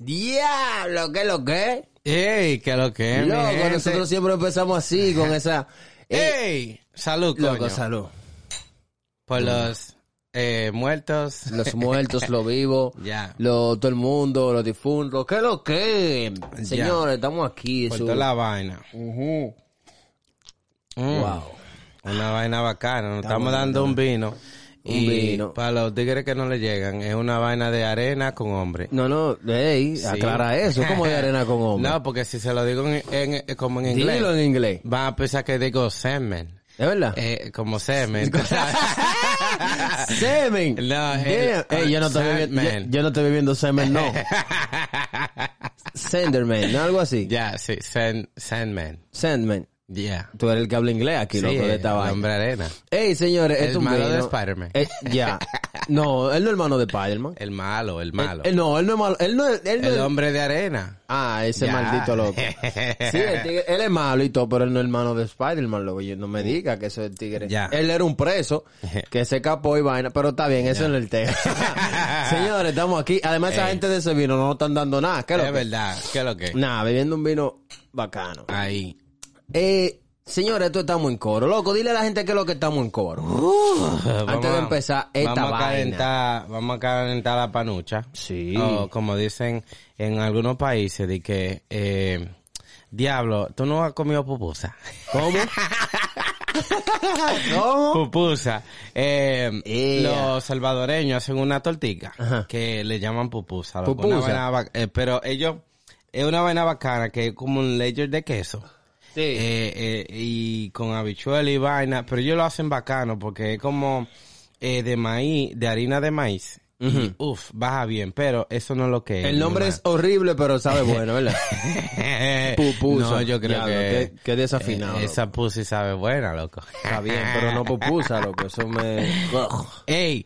Diablo, ¿qué lo que? ¡Ey! ¿Qué lo que es, Loco, nosotros siempre empezamos así, con esa... Eh, ¡Ey! Salud, loco, coño. salud. Por los eh, muertos. Los muertos, los vivos, Ya. lo, todo el mundo, los difuntos. ¿Qué lo que? Señores, estamos aquí. Por su- toda la vaina. Ujú. Mm. Wow. Una vaina bacana. Nos estamos dando un vino. Un y vino. para los tigres que no le llegan, es una vaina de arena con hombre. No, no, ey, Sí. aclara eso. ¿Cómo de arena con hombre? No, porque si se lo digo en, en- como en inglés, Dilo en inglés. van a pensar que digo semen. ¿Es verdad? Eh, como semen. Semen. No, Damn. el- Ey, yo no estoy viviendo, yo, yo no estoy viviendo semen, no. Senderman, ¿no? Algo así. Ya, sí, sen, Sandman. Sandman. Ya. Tú eres el que habla inglés aquí, Sí, loco, de el esta vaina. hombre arena. Ey, señores, El es un malo de vino. Spider-Man. Eh, ya. No, él no es hermano de Spider-Man. El malo, el malo. Él, él no, él no es malo. Él no. Él no el es- hombre de arena. Ah, ese maldito loco. Sí, el tigre- él es malo y todo, pero él no es hermano de Spider-Man, loco. Yo no me diga que eso es el tigre. Ya. Él era un preso que se escapó y vaina, pero está bien, eso no es el tema. Señores, estamos aquí. Además, esa Ey. gente de ese vino no nos están dando nada. ¿Qué es Es lo que? verdad. ¿Qué es lo que? Nada, bebiendo un vino bacano. Ahí. Eh, señores, esto estamos en coro. Loco, dile a la gente que es lo que estamos en coro. Antes de empezar esta vamos a vaina. calentar, vamos a calentar la panucha. Sí. O como dicen en algunos países, de que, eh, diablo, tú no has comido pupusa. ¿Cómo? ¿Cómo? Pupusa. Eh. Los salvadoreños hacen una tortilla Ajá. que le llaman pupusa. Pupusa. Una vaina ba- eh, pero ellos, es una vaina bacana que es como un layer de queso. Sí. Eh, eh, y con habichuela y vaina, pero ellos lo hacen bacano porque es como eh, de maíz, de harina de maíz. Y, uf, baja bien, pero eso no es lo que es. El nombre es horrible, pero sabe bueno, ¿verdad? Pupusa. No, yo creo Diablo, que... qué- desafinado, eh, esa pussy sabe buena, loco. Está bien, pero no pupusa, loco. Eso me... Ey,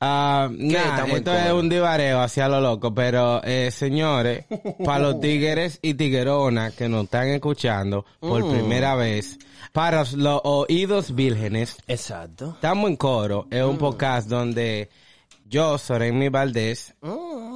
ah, nah, esto es un divareo hacia lo loco, pero eh, señores, para los tigres y tigueronas que nos están escuchando por Mm. primera vez, para los oídos vírgenes, Exacto. estamos en coro, es un podcast donde yo, Sorenmi Valdés,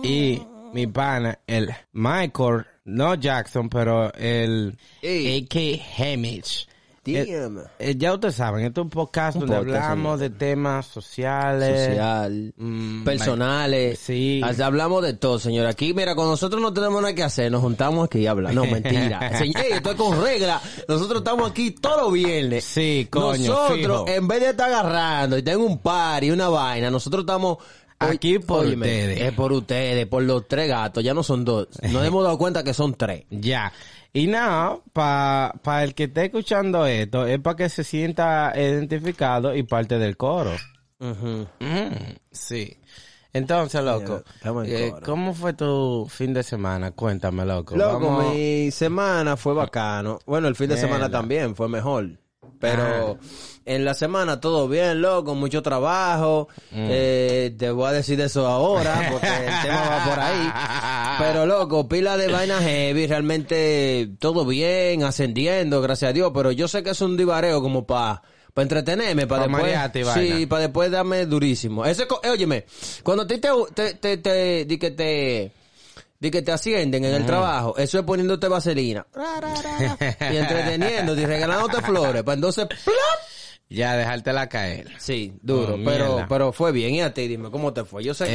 y mi pana, el Michael, no Jackson, pero el. A.K. Hemich. Damn. Eh, ya ustedes saben, esto es un podcast Un donde podcast, hablamos de temas sociales. Social, mm, personales. sí. Hablamos de todo, señor. Aquí, mira, con nosotros no tenemos nada que hacer. Nos juntamos aquí y hablamos. No, mentira. Señor, esto es con regla. Nosotros estamos aquí todos los viernes. Sí, coño, Nosotros, fijo. en vez de estar agarrando y tengo un par y una vaina, nosotros estamos... Aquí por Óyeme, ustedes. Es por ustedes, por los tres gatos. Ya no son dos. Nos hemos dado cuenta que son tres. Ya. Y nada, para pa el que esté escuchando esto, es para que se sienta identificado y parte del coro. Ujú. Mm, sí. Entonces, loco, eh. ¿cómo fue tu fin de semana? Cuéntame, loco. Loco, Vamos- mi semana fue bacano. Bueno, el fin de semana también fue mejor. Pero en la semana todo bien, loco, mucho trabajo. Eh, te voy a decir de eso ahora, porque el tema va por ahí. Pero loco, pila de vaina heavy, realmente todo bien, ascendiendo, gracias a Dios. Pero yo sé que es un divareo como para para entretenerme, para Pa' después, sí, para después darme durísimo. Ese, eh, óyeme, cuando a ti te, te, te, te- di que te, di que te ascienden en el trabajo, eso es poniéndote vaselina. Ra, ra, ra, ra, y entreteniéndote y regalándote flores. Para entonces, ¡plop! Ya, dejártela caer. Sí, duro, Oh, pero mierda. pero fue bien. Y a ti, dime, ¿cómo te fue? Yo sé que...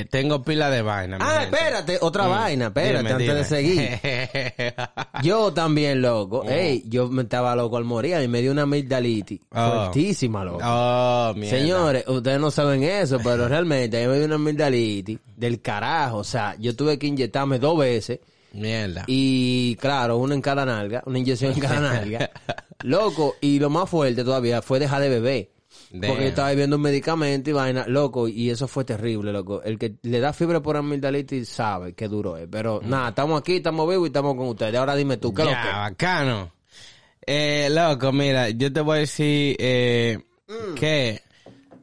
Eh, tengo pila de vaina. ah, espérate, otra vaina, espérate, Dime, antes de seguir. Yo también, loco. Oh. Ey, yo me estaba loco al morir y me dio una amigdalitis. Oh. Fuertísima, loco. oh, mierda. Señores, ustedes no saben eso, pero realmente a mí me dio una amigdalitis del carajo. O sea, yo tuve que inyectarme dos veces. Mierda. Y claro, una en cada nalga, una inyección en cada nalga. Loco, y lo más fuerte todavía fue dejar de beber. Damn. Porque yo estaba bebiendo un medicamento y vaina, loco, y eso fue terrible, loco. El que le da fiebre por amigdalitis sabe que duro es. Pero nada, estamos aquí, estamos vivos y estamos con ustedes. Ahora dime tú, ¿qué ya, bacano. Eh, loco, mira, yo te voy a decir eh, Mm. que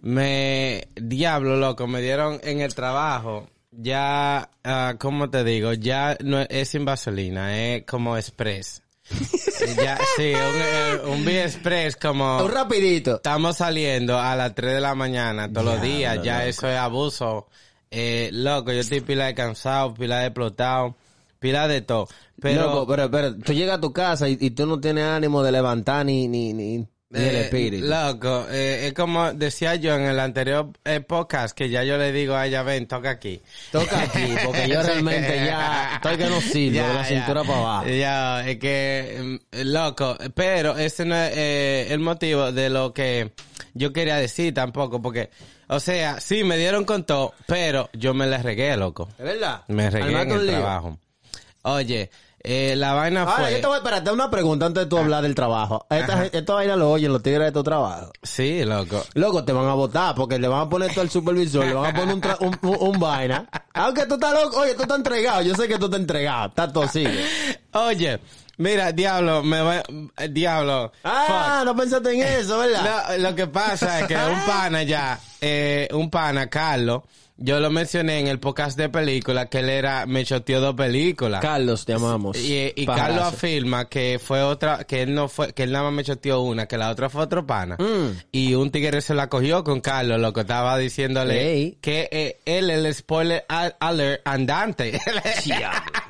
me, diablo, loco, me dieron en el trabajo, ya, ah, ¿cómo te digo? Ya no es, sin vaselina, es como express. Eh, ya, sí, un, eh, un B express como... Un rapidito. Estamos saliendo a las 3 de la mañana todos los días, ya eso es abuso. Eh, loco, yo estoy pila de cansado, pila de explotado, pila de todo. Pero, Loco, pero, pero tú llegas a tu casa y, y tú no tienes ánimo de levantar ni, ni, ni, eh, espíritu. loco, eh, es como decía yo en el anterior eh, podcast, que ya yo le digo a ella, ven, toca aquí. Toca aquí, porque yo realmente ya estoy que no sirvo de la cintura para abajo. Ya, es que, mm, loco, pero ese no es eh, el motivo de lo que yo quería decir tampoco, porque, o sea, sí, me dieron con todo, pero yo me les regué, loco. ¿Es verdad? Me regué en el lío. trabajo. Oye, eh, la vaina Ahora, fue... yo te voy a esperar, una pregunta antes de tú hablar del trabajo. Esta, esta vaina lo oyen los tigres de tu trabajo. Sí, loco. Loco, te van a votar porque le van a poner todo al supervisor, le van a poner un, tra- un, un- un vaina. Aunque tú estás loco, oye, tú estás entregado, yo sé que tú estás entregado, estás tosido. Oye, mira, diablo, me va... eh, Diablo. Ah, no pensaste en eso, ¿verdad? No, lo que pasa es que un pana ya, eh, un pana, Carlos, yo lo mencioné en el podcast de película que él era, me choteó dos películas. Carlos, te amamos. y y Pajarazo. Carlos afirma que fue otra, que él no fue, que él nada más me choteó una, que la otra fue otro pana. Mm. Y un tigre se la cogió con Carlos, lo que estaba diciéndole que eh, él el spoiler al- alert andante.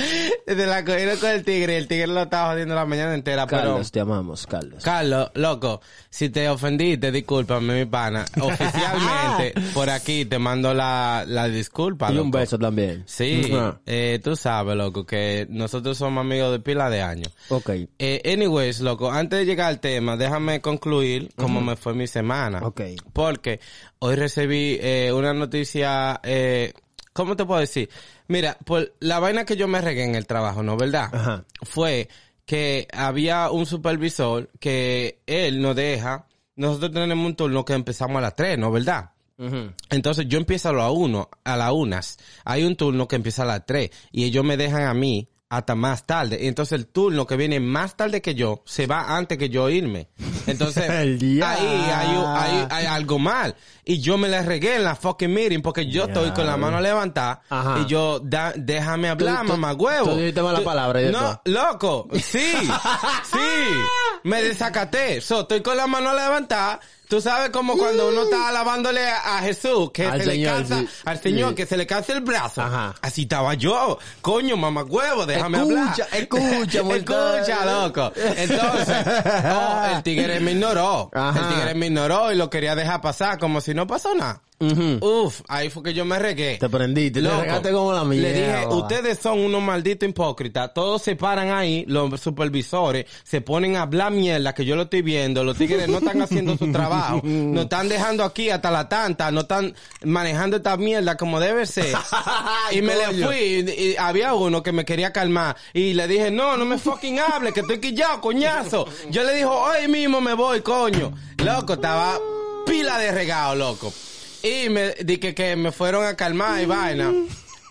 Se la cogieron con el tigre el tigre lo estaba jodiendo la mañana entera, pero... Carlos, te amamos, Carlos. Carlos, loco, si te ofendiste, discúlpame, mi pana. Oficialmente, por aquí te mando la, la disculpa. y un beso también. Sí, eh, tú sabes, loco, que nosotros somos amigos de pila de años. Ok. Eh, anyways, loco, antes de llegar al tema, déjame concluir cómo me fue mi semana. Ok. Porque hoy recibí eh, una noticia, eh, ¿cómo te puedo decir? Mira, por la vaina que yo me regué en el trabajo, ¿no? ¿Verdad? Ajá. Fue que había un supervisor que él nos deja, nosotros tenemos un turno que empezamos a las 3, ¿no? ¿Verdad? Entonces yo empiezo a las uno, a las unas. Hay un turno que empieza a las tres y ellos me dejan a mí hasta más tarde. Y entonces el turno que viene más tarde que yo se va antes que yo irme. Entonces ahí hay, hay- hay algo mal. Y yo me la regué en la fucking meeting porque yo estoy con la mano levantada Ajá. y yo, da- déjame hablar, mamá huevo. tú dijiste mala palabra y No, loco, sí, sí, me desacaté. So, estoy con la mano levantada. Tú sabes como cuando uno está alabándole a, Jesús, que Al se le Señor, cansa, sí. al Señor, Sí. que se le cansa el brazo. Ajá. Así estaba yo. Coño, mamá huevo, déjame Escucha, hablar. escucha, escucha, loco. Entonces, oh, el tigre me ignoró. Ajá. El tigre me ignoró y lo quería dejar pasar como si no pasó nada. Ujú. Uf, ahí fue que yo me regué. Te prendiste, te Loco, regaste como la mierda. Le dije, ustedes son unos malditos hipócritas. Todos se paran ahí, los supervisores, se ponen a hablar mierda que yo lo estoy viendo. Los tigres no están haciendo su trabajo. Nos están dejando aquí hasta la tanta. No están manejando esta mierda como debe ser. y me le fui. Y, y había uno que me quería calmar. Y le dije, no, no me fucking hable, que estoy quillado, coñazo. Yo le dijo, hoy mismo me voy, coño. Loco, estaba pila de regalo, loco. Y me dije que me fueron a calmar y vaina.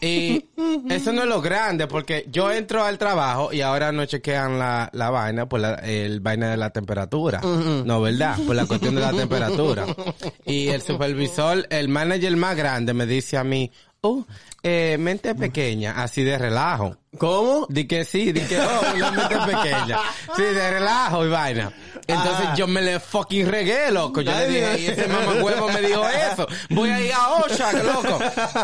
Y eso no es lo grande, porque yo entro al trabajo y ahora no chequean la, la vaina por la, el vaina de la temperatura. No, ¿verdad? Por la cuestión de la temperatura. Y el supervisor, el manager más grande me dice a mí, oh, eh, mente pequeña, así de relajo. ¿Cómo? Di que sí, di que oh, una mente pequeña. Sí, de relajo y vaina. Entonces Ah. yo me le fucking regué, loco. Yo le dije, y ese mamacuevo me dijo eso. Voy a ir a Osha, loco.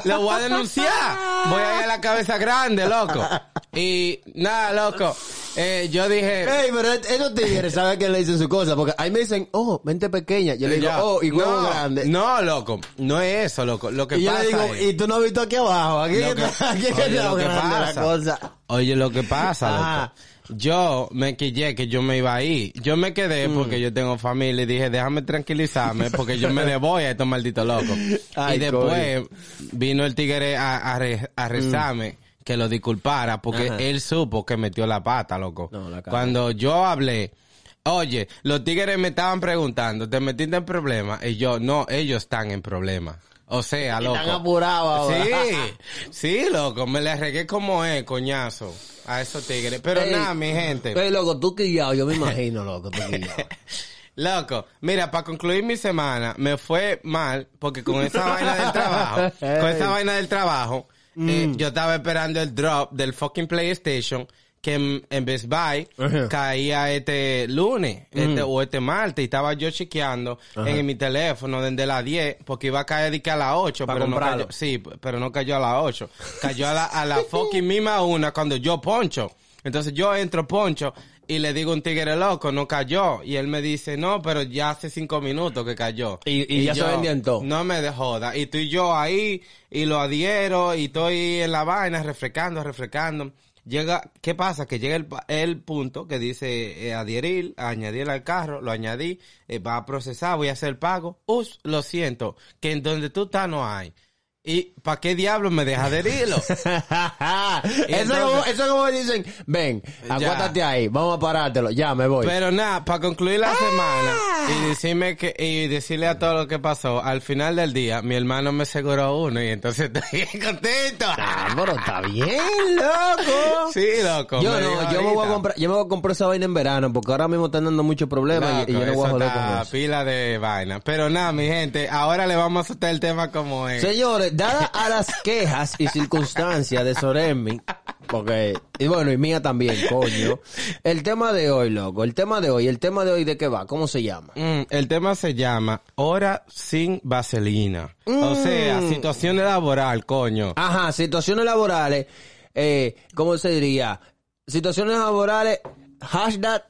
Lo voy a denunciar. Voy a ir a la cabeza grande, loco. Y nada, loco. Eh, yo dije... Ey, pero es- esos tigres saben que le dicen su cosa, porque ahí me dicen, oh, mente pequeña. Yo le digo, oh, y huevo no, grande. No, loco, no es eso, loco. Lo que y yo pasa le digo, es- y tú no has visto aquí abajo, aquí que, está- aquí que oye, lo que grande la pasa. cosa. Oye, lo que pasa, Ajá. loco. Yo me quillé que yo me iba ahí. Yo me quedé Mm. porque yo tengo familia y dije, déjame tranquilizarme porque yo me le voy a estos malditos locos. Ay, y después vino el tigre a, a, re- a rezarme que lo disculpara porque. Ajá. él supo que metió la pata, loco. No, la. Cuando yo hablé, oye, los tigres me estaban preguntando, ¿te metiste en problemas? Y yo, no, ellos están en problemas. O sea, loco. Están apurados ahora. Sí, sí, loco, me le regué como es, coñazo, a esos tigres. Pero Ey, nada, mi gente. Ey, loco, tú quillado, yo me imagino, loco, tú quillado. Loco, mira, para concluir mi semana, me fue mal, porque con esa vaina del trabajo, con esa vaina del trabajo, eh, Mm. yo estaba esperando el drop del fucking PlayStation, que en, Best Buy Ajá. caía este lunes, este, o este martes, y estaba yo chequeando en mi teléfono desde las 10, porque iba a caer de que a las 8, Pa' pero no cayó, sí, pero no cayó a las 8, cayó a la, a la fucking misma una cuando yo poncho. Entonces yo entro poncho y le digo un tigre loco, no cayó. Y él me dice, no, pero ya hace cinco minutos que cayó. Y- y ya se vendían todo. No me de joda. Y estoy yo ahí y lo adhiero y estoy en la vaina refrescando, refrescando. Llega, ¿qué pasa? Que llega el, el punto que dice eh, adherir, añadir al carro, lo añadí, eh, va a procesar, voy a hacer el pago. Us, lo siento, que en donde tú estás no hay. ¿Y para qué diablo me deja adherirlo? eso, es entonces- como, eso es como dicen, ven, acuéstate ahí, vamos a parártelo, ya, me voy. Pero nada, para concluir la semana y decirme que y decirle a todo lo que pasó, al final del día mi hermano me aseguró uno y entonces estoy contento. Ah, pero está bien, loco. Sí, loco. Yo me no, yo me voy a comprar, yo me voy a comprar esa vaina en verano porque ahora mismo están dando muchos problemas y- yo no voy a joder con eso. pila de vaina. Pero nada, mi gente, ahora le vamos a soltar el tema como es. Señores, dadas a las quejas y circunstancias de Soremi, porque, y bueno, y mía también, coño, el tema de hoy, loco, el tema de hoy, el tema de hoy de qué va, ¿cómo se llama? Mm, el tema se llama Hora sin vaselina. Mm. O sea, situaciones laboral, coño. Ajá, situaciones laborales, eh, ¿cómo se diría? Situaciones laborales, hashtag,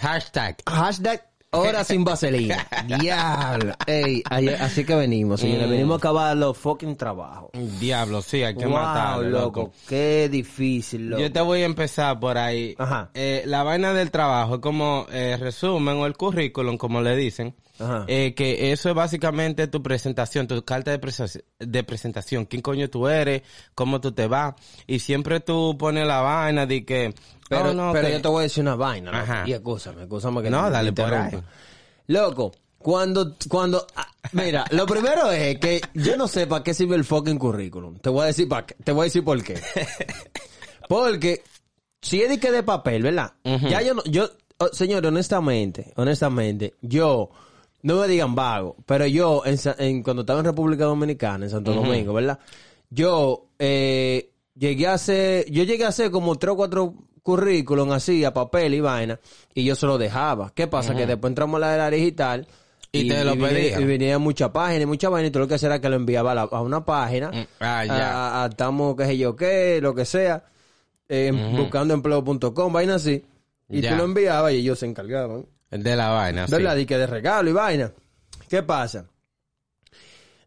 Hashtag. hashtag, hora sin vaselina. Diablo. Ey, así que venimos, señores, Mm. venimos a acabar los fucking trabajos. Diablo, sí, hay que Wow, matarlo, loco, loco. qué difícil, loco. Yo te voy a empezar por ahí. Ajá. Eh, la vaina del trabajo es como eh, resumen o el currículum, como le dicen. Eh, que eso es básicamente tu presentación, tu carta de, presa- de presentación. ¿Quién coño tú eres? ¿Cómo tú te vas? Y siempre tú pones la vaina de que... Pero, oh, no, pero que- yo te voy a decir una vaina. Ajá. Y escúchame, escúchame que No, te dale por ahí. Loco, cuando, cuando, ah, mira, lo primero es que yo no sé para qué sirve el fucking currículum. Te voy a decir para qué, te voy a decir por qué. Porque, si es de que de papel, ¿verdad? Ya yo no, yo, oh, señor, honestamente, honestamente, yo, no me digan vago, pero yo, en, en- cuando estaba en República Dominicana, en Santo Domingo, ¿verdad? Yo, eh, llegué a hacer, yo llegué a hacer como tres o cuatro currículum así, a papel y vaina, y yo se lo dejaba. ¿Qué pasa? Que después entramos a la era digital, Y te lo pedían. Y venía mucha página y mucha vaina, y todo lo que hacía era que lo enviaba a, la- a una página, Mm, ah, ya. a, estamos, qué sé yo qué, lo que sea, eh, buscando empleo.com, vaina así, y Ya. tú lo enviabas y ellos se encargaban. De la vaina, sí. ¿Verdad? Y que de regalo y vaina. ¿Qué pasa?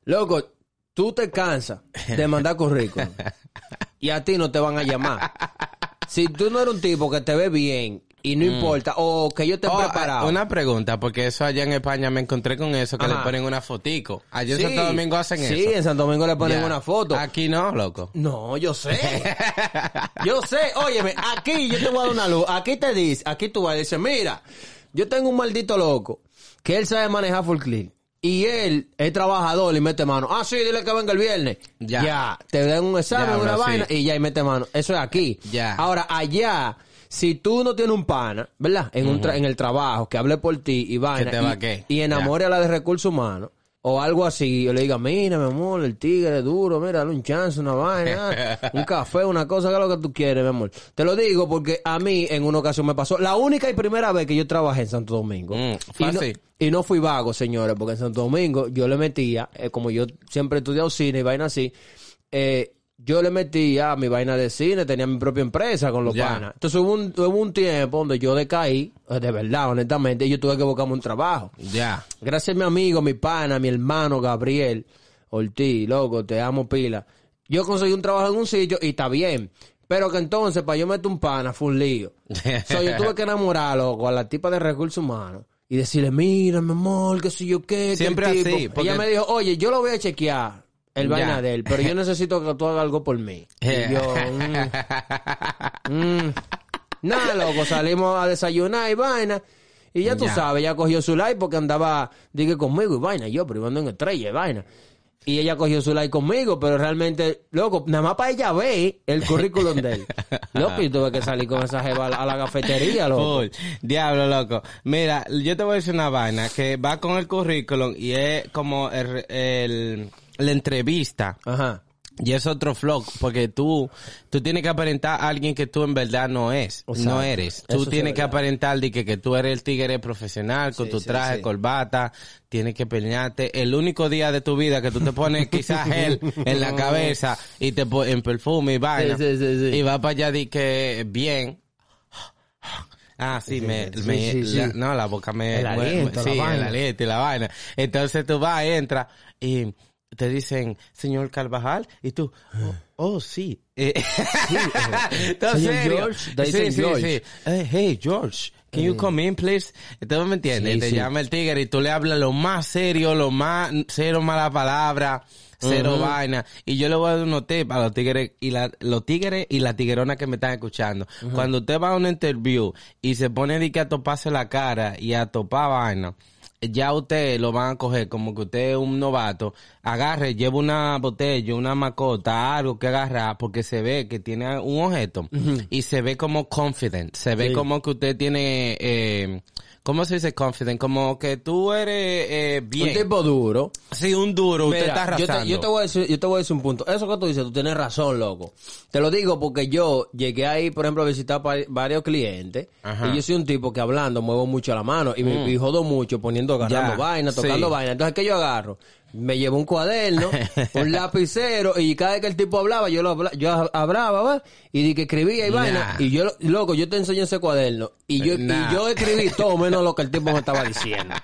Loco, tú te cansas de mandar currículum y a ti no te van a llamar. Si tú no eres un tipo que te ve bien y no importa, o que yo te he Oh, preparado. eh, Una pregunta, porque eso allá en España me encontré con eso, que Ajá. le ponen una fotico. Allá en Sí, Santo Domingo hacen eso. Sí, en Santo Domingo le ponen una foto. Aquí no, loco. No, yo sé. Yo sé. Óyeme, aquí yo te voy a dar una luz. Aquí te dice, aquí tú vas a decir, mira, yo tengo un maldito loco que él sabe manejar full clean. Y él es trabajador y mete mano. Ah, sí, dile que venga el viernes. Ya. Ya. Te dan un examen, Ya, una bro, vaina sí. y ya y mete mano. Eso es aquí. Ya. Ahora, allá, si tú no tienes un pana, ¿verdad? En, un tra- en el trabajo, que hable por ti y vaina. te y, va qué. y enamore a la de recursos humanos. O algo así, yo le diga, mira, mi amor, el tigre es duro, mira, dale un chance, una vaina, un café, una cosa, que es lo que tú quieres, mi amor. Te lo digo porque a mí en una ocasión me pasó, la única y primera vez que yo trabajé en Santo Domingo. Mm, y, no, y no fui vago, señores, porque en Santo Domingo yo le metía, eh, como yo siempre he estudiado cine y vaina así, eh, yo le metí a mi vaina de cine, tenía mi propia empresa con los Ya. panas. Entonces hubo un, hubo un tiempo donde yo decaí, eh, de verdad, honestamente, y yo tuve que buscarme un trabajo. Ya. Gracias a mi amigo, mi pana, mi hermano Gabriel Ortiz, loco, te amo pila. Yo conseguí un trabajo en un sitio y está bien. Pero que entonces, para yo meter un pana, fue un lío. so, yo tuve que enamorar, loco, a la tipa de recursos humanos. Y decirle, mira, mi amor, que si yo qué. que Siempre el tipo". así, porque- Ella me dijo, oye, yo lo voy a chequear, el vaina de él, pero yo necesito que tú hagas algo por mí. Y yo, mm, mm. Nada, loco, salimos a desayunar y vaina. Y ya tú Ya. sabes, ella cogió su like porque andaba, dije, conmigo y vaina. Yo, pero ando en estrella y vaina. Y ella cogió su like conmigo, pero realmente, loco, nada más para ella ver el currículum de él. Loco, y tuve que salir con esa jeva a la, a la cafetería, loco. Full. Diablo, loco. Mira, yo te voy a decir una vaina que va con el currículum y es como el, el- la entrevista. Ajá. Y es otro flow, porque tú, tú tienes que aparentar a alguien que tú en verdad no es, no eres. Tú tienes es que aparentar de que, que tú eres el tigre profesional, con Sí, tu traje, sí. corbata, tienes que pelearte. El único día de tu vida que tú te pones quizás gel en la cabeza y te en perfume y vaina. Sí, sí, sí, sí. Y va para allá de que bien. Ah, sí, me, sí, me- la- no, la boca me, El me- aliento, sí, la vaina. el aliento y la vaina. Entonces tú vas, entras y te dicen, señor Carvajal, y tú, oh, oh, sí. Eh, ¿Estás Señor serio? George, te sí, dicen sí, George. sí. Eh, hey, George, can you come in, please? Entonces, ¿me entiendes? Sí, te sí. llama el tigre y tú le hablas lo más serio, lo más, cero mala palabra, cero vaina. Y yo le voy a dar unos tips a los tigres y la, los tigres y la tiguerona que me están escuchando. Cuando usted va a una interview y se pone de que a toparse la cara y a topar vaina, ya usted lo van a coger como que usted es un novato, agarre, lleva una botella, una macota, algo que agarrar, porque se ve que tiene un objeto y se ve como confident, se ve Sí. como que usted tiene, eh, ¿cómo se dice confident? Como que tú eres eh, bien. Un tipo duro. Sí, un duro, usted Mira, está yo, arrasando. te, yo te voy a decir, yo te voy a decir un punto. Eso que tú dices, tú tienes razón, loco. Te lo digo porque yo llegué ahí, por ejemplo, a visitar varios clientes. Ajá. Mm. Y yo soy un tipo que hablando muevo mucho la mano y me y jodo mucho poniendo, agarrando vaina, tocando sí. vaina. Entonces, ¿qué yo agarro? Me llevo un cuaderno, un lapicero y cada vez que el tipo hablaba, yo lo habla- yo hablaba, ¿va? Y di que escribía y Nah. vaina. Y yo, loco, yo te enseño ese cuaderno. Y yo, Nah. y yo escribí todo menos lo que el tipo me estaba diciendo.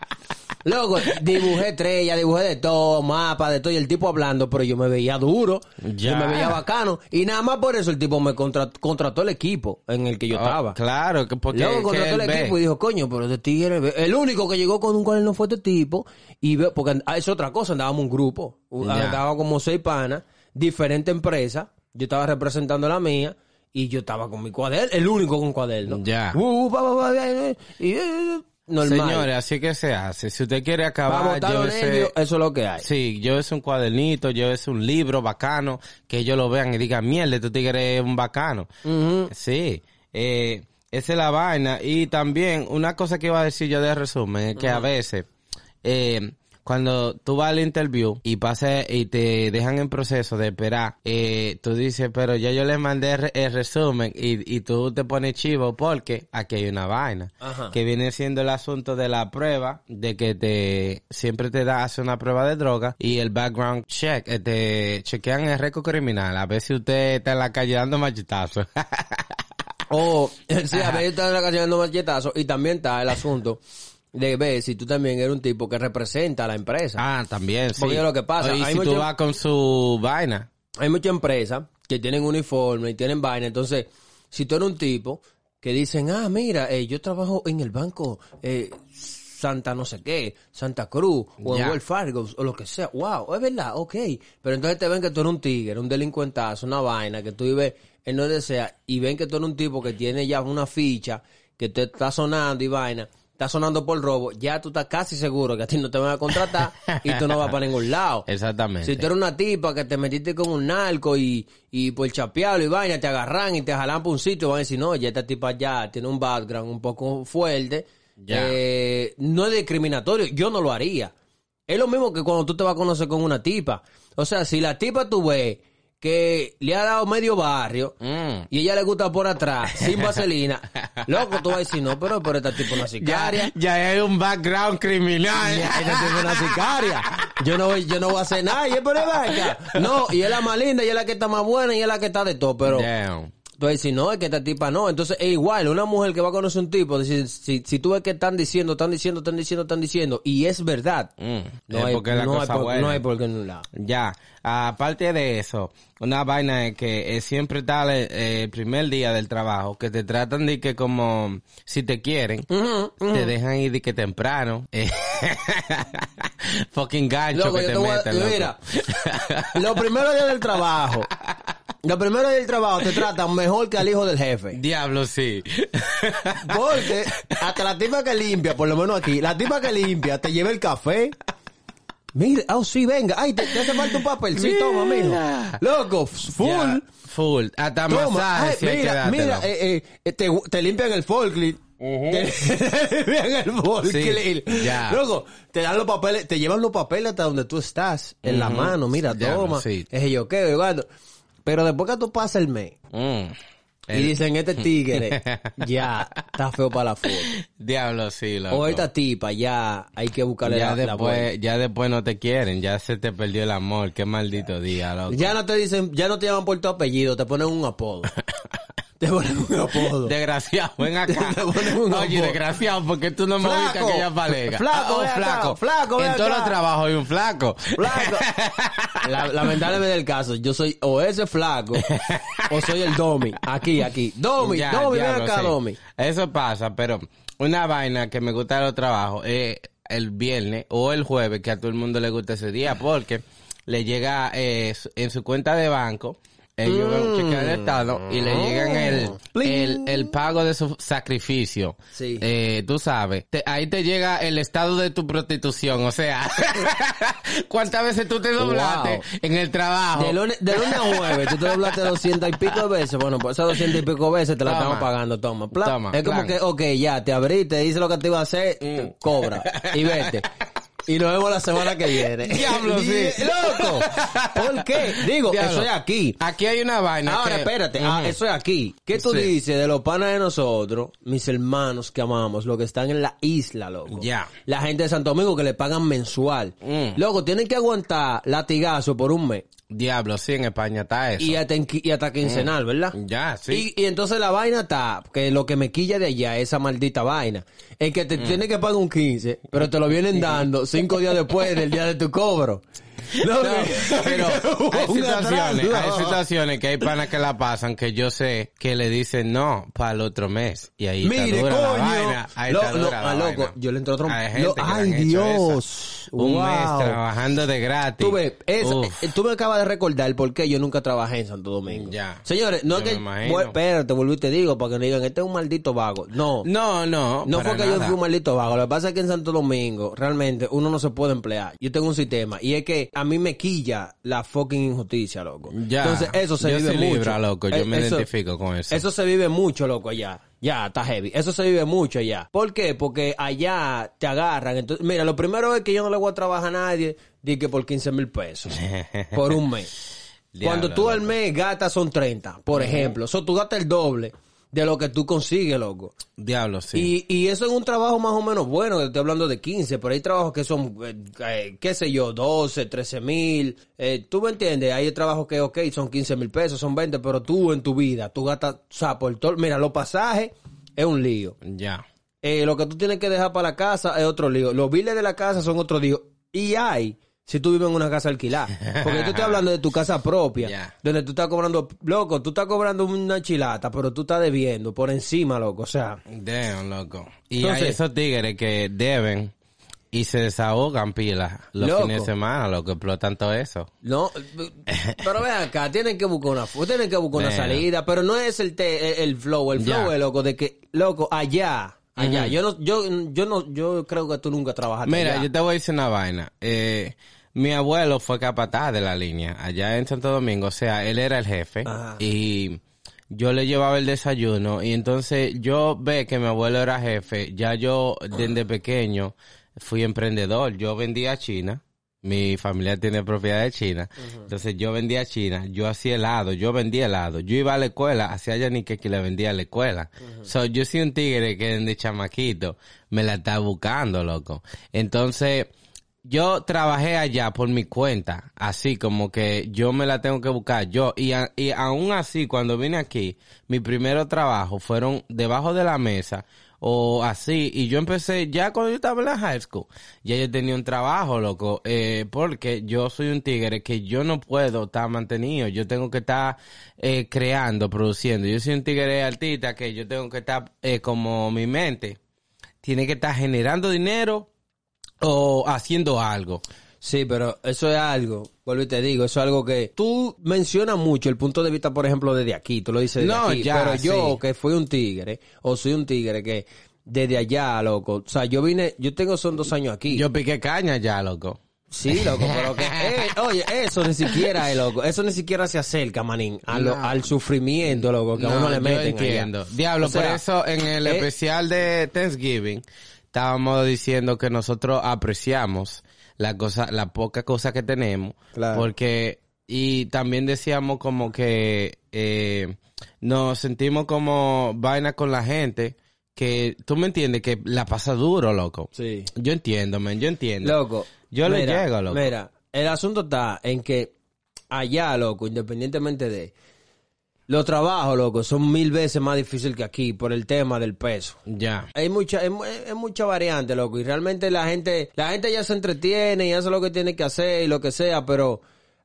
Loco, dibujé estrella, dibujé de todo, mapa, de todo, y el tipo hablando, pero yo me veía duro, Ya. yo me veía bacano, y nada más por eso el tipo me contra- contrató el equipo en el que yo Oh, estaba. claro, que porque Luego contrató el ve. equipo y dijo, coño, pero este tigre, ve- el único que llegó con un cuaderno fue este tipo, y veo, porque ah, es otra cosa, andábamos un grupo, andábamos como seis panas, diferentes empresas, yo estaba representando la mía, y yo estaba con mi cuaderno, el único con cuaderno. Ya. Uh, eh, y, normal. Señores, así que se hace. Si usted quiere acabar, llévese- eso es lo que hay. Sí, yo es un cuadernito, yo es un libro bacano, que ellos lo vean y digan, mierda, tu tigre es un bacano. Sí, eh, esa es la vaina. Y también, una cosa que iba a decir yo de resumen, es que a veces, eh, cuando tú vas al interview y pasa y te dejan en proceso de esperar, eh, tú dices, pero ya yo les mandé el resumen y, y tú te pones chivo porque aquí hay una vaina Ajá. que viene siendo el asunto de la prueba, de que te siempre te da hace una prueba de droga y el background check, eh, te chequean el récord criminal, a ver si usted está en la calle dando machetazos. O, sí, a veces está en la calle dando machetazos y también está el asunto de ver si tú también eres un tipo que representa a la empresa. ah, también, sí. Porque es lo que pasa, Y hay si tú vas con su vaina. Hay muchas empresas que tienen uniforme y tienen vaina, entonces, si tú eres un tipo que dicen, ah, mira, eh, yo trabajo en el banco eh, Santa no sé qué, Santa Cruz, o en. Wells Fargo, o lo que sea, wow, es verdad, ok. Pero entonces te ven que tú eres un tigre, un delincuentazo, una vaina, que tú vives en donde sea, y ven que tú eres un tipo que tiene ya una ficha, que te está sonando y vaina, está sonando por robo, ya tú estás casi seguro que a ti no te van a contratar y tú no vas para ningún lado. Exactamente. Si tú eres una tipa que te metiste con un narco y, y por chapearlo y vaina, te agarran y te jalan por un sitio, van a decir, no, ya esta tipa ya tiene un background un poco fuerte. Ya. Eh, no es discriminatorio, yo no lo haría. Es lo mismo que cuando tú te vas a conocer con una tipa. O sea, si la tipa tú ves que le ha dado medio barrio Mm. y ella le gusta por atrás, sin vaselina, loco, tú vas a decir, no, pero, pero esta tipa es una Ya, sicaria. ya hay un background criminal. Ya, esta tipa es una sicaria. yo no voy, yo no voy a hacer nada, y es por el. No, y es la más linda, y es la que está más buena, y es la que está de todo, pero... Damn. Entonces, si no, es que esta tipa no. Entonces, es igual, una mujer que va a conocer un tipo, si, si, si tú ves que están diciendo, están diciendo, están diciendo, están diciendo, y es verdad, Mm, no, es hay, porque la no, hay cosa por, buena. no hay por qué. Ya, aparte de eso, una vaina es que eh, siempre está el, eh, el primer día del trabajo, que te tratan de que como, si te quieren, te dejan ir de que temprano. eh, fucking gancho Loco, que te a- meten, loco. mira, los primeros días del trabajo, los primeros días del trabajo te tratan mejor que al hijo del jefe. Diablo, sí. Porque hasta la tipa que limpia, por lo menos aquí, la tipa que limpia te lleva el café. Mira, oh sí, venga, ay, te, te hace falta un papel, sí, toma, mijo. Loco, full. Ya, full. Hasta Toma, masaje ay, sí hay que mira, mira, eh, eh, te, te limpian el forklift. Te limpian el forklift. Sí, ya. Luego, te dan los papeles, te llevan los papeles hasta donde tú estás, en la mano, mira, Ya, toma. sí. Es yo qué, igual. Pero después que tú pasas el mes Mm. Y El- dicen, este tigre, ya, está feo para la foto. Diablo, sí, loco. O esta tipa, ya, hay que buscarle ya la, la después, ya después no te quieren, ya se te perdió el amor, qué maldito día, loco. Ya no te dicen, ya no te llaman por tu apellido, te ponen un apodo. te ponen un apodo. Desgraciado, ven acá. Te ponen un Oye, apodo. desgraciado, porque tú no Flaco, aquella palega. flaco, ven acá, flaco. flaco, ven En todos acá. los trabajos hay un flaco. Flaco. La- lamentablemente del caso, yo soy o ese flaco o soy el Domi. Aquí, aquí. Domi, Ya, Domi, ven acá, sí. Domi. Eso pasa, pero una vaina que me gusta de los trabajos es el viernes o el jueves, que a todo el mundo le gusta ese día, porque le llega eh, en su cuenta de banco, ellos van a chequear el estado y le llegan el, Mm. Pling. el, el pago de su sacrificio. Sí. Eh, tú sabes, te- ahí te llega el estado de tu prostitución, o sea, cuántas veces tú te doblaste Wow. en el trabajo. De lunes, de lunes a jueves, tú te doblaste doscientas y pico de veces. Bueno, pues esas doscientas y pico veces te la estamos pagando, toma. Pla- Toma, es como plan. que, ok, ya, te abriste, hice lo que te iba a hacer, Mm. cobra y vete. Y nos vemos la semana que viene. Diablo, sí. Y- Loco. ¿Por qué? Digo, Diablo. eso es aquí. Aquí hay una vaina. Ahora, que- espérate, ah, eso es aquí. ¿Qué tú Sí. dices de los panas de nosotros, mis hermanos que amamos, los que están en la isla, loco? Ya. La gente de Santo Domingo que le pagan mensual. Mm. Loco, tienen que aguantar latigazo por un mes. Diablo, sí, en España está eso. Y hasta, en y hasta quincenal, ¿verdad? Ya, sí. Y, y entonces la vaina está, que lo que me quilla de allá, esa maldita vaina, es que te tienen que pagar un 15, pero te lo vienen dando cinco días después del día de tu cobro. No, No, pero hay situaciones, hay situaciones que hay panas que la pasan que yo sé que le dicen no para el otro mes y ahí Mire, está dura coño. la vaina. Ahí Lo- está lo- dura la ah, loco, vaina. yo le entré otro- le ay, Dios. Un Wow. mes trabajando de gratis. Tú ves, Uf. eh, tú me acabas de recordar por qué yo nunca trabajé en Santo Domingo. Ya. Señores, no Yo es que... Bueno, espérate, volví y te digo, para que no digan, este es un maldito vago. No. No, no. No fue que yo fui un maldito vago. Lo que pasa es que en Santo Domingo, realmente, uno no se puede emplear. Yo tengo un sistema. Y es que a mí me quilla la fucking injusticia, loco. Ya. Entonces, eso se Yo vive mucho. libra, loco. Yo Eh, me eso- identifico con eso. Eso se vive mucho, loco, allá. Ya, está heavy. Eso se vive mucho allá. ¿Por qué? Porque allá te agarran. Entonces, mira, lo primero es que yo no le voy a trabajar a nadie, di que por 15 mil pesos. por un mes. Cuando Diablo, tú al mes gastas son 30, por ejemplo. Eso tú gastas el doble de lo que tú consigues, loco. Diablo, sí. Y, y eso es un trabajo más o menos bueno, estoy hablando de 15, pero hay trabajos que son, eh, eh, qué sé yo, 12, 13 mil. Eh, tú me entiendes, hay trabajos que, ok, son 15 mil pesos, son 20, pero tú en tu vida, tú gastas, o sea, por todo, mira, los pasajes es un lío. Ya. Eh, lo que tú tienes que dejar para la casa es otro lío. Los biles de la casa son otro lío. Y hay, si tú vives en una casa alquilada. Porque yo te estoy hablando de tu casa propia. Donde tú estás cobrando, loco, tú estás cobrando una chilata, pero tú estás debiendo por encima, loco. O sea, Damn, loco. Y Entonces- hay esos tigres que deben y se desahogan pilas los Loco. fines de semana, lo que explotan todo eso. No, pero ven acá, tienen que buscar una, tienen que buscar una salida, pero no es el te- el, el flow, el flow Ya. es loco de que, loco, allá, allá, yo no, yo, yo no, yo creo que tú nunca trabajaste Mira, allá. yo te voy a decir una vaina. Eh, mi abuelo fue capataz de la línea allá en Santo Domingo, o sea, él era el jefe Ajá. y yo le llevaba el desayuno y entonces yo ve que mi abuelo era jefe, ya yo desde pequeño fui emprendedor, yo vendía a China. Mi familia tiene propiedad de China. Entonces yo vendía a China, yo hacía helado, yo vendía helado. Yo iba a la escuela, hacía yanique que le vendía a la escuela. So, yo soy un tigre que desde chamaquito me la está buscando, loco. Entonces, yo trabajé allá por mi cuenta, así como que yo me la tengo que buscar yo. Y, a- y aún así, cuando vine aquí, mi primer trabajo fueron debajo de la mesa o así. Y yo empecé ya cuando yo estaba en la high school. Ya yo tenía un trabajo, loco. Eh, porque yo soy un tigre que yo no puedo estar mantenido. Yo tengo que estar eh, creando, produciendo. Yo soy un tigre artista que yo tengo que estar eh, como mi mente. Tiene que estar generando dinero o haciendo algo. Sí, pero eso es algo, vuelvo y te digo, eso es algo que tú mencionas mucho el punto de vista, por ejemplo, desde aquí, tú lo dices desde No, aquí, ya, pero yo que fui un tigre, o soy un tigre que desde allá, loco, o sea, yo vine, yo tengo son dos años aquí. Yo piqué caña ya, loco. Sí, loco, pero que, eh, oye, eso ni siquiera es loco, eso ni siquiera se acerca, manín, a lo- No. al sufrimiento, loco, que a uno le meten entiendo. allá. Diablo, O sea, por eso en el eh, especial de Thanksgiving estábamos diciendo que nosotros apreciamos la cosa, la poca cosa que tenemos, Claro. porque y también decíamos como que eh, nos sentimos como vaina con la gente que tú me entiendes que la pasa duro, loco. Sí. Yo entiendo, men, yo entiendo. Loco. Yo le mira, llego, loco. Mira, el asunto está en que allá, loco, independientemente de los trabajos, loco, son mil veces más difíciles que aquí por el tema del peso. Ya. Hay mucha, es, mu- es mucha variante, loco, y realmente la gente, la gente ya se entretiene y hace lo que tiene que hacer y lo que sea, pero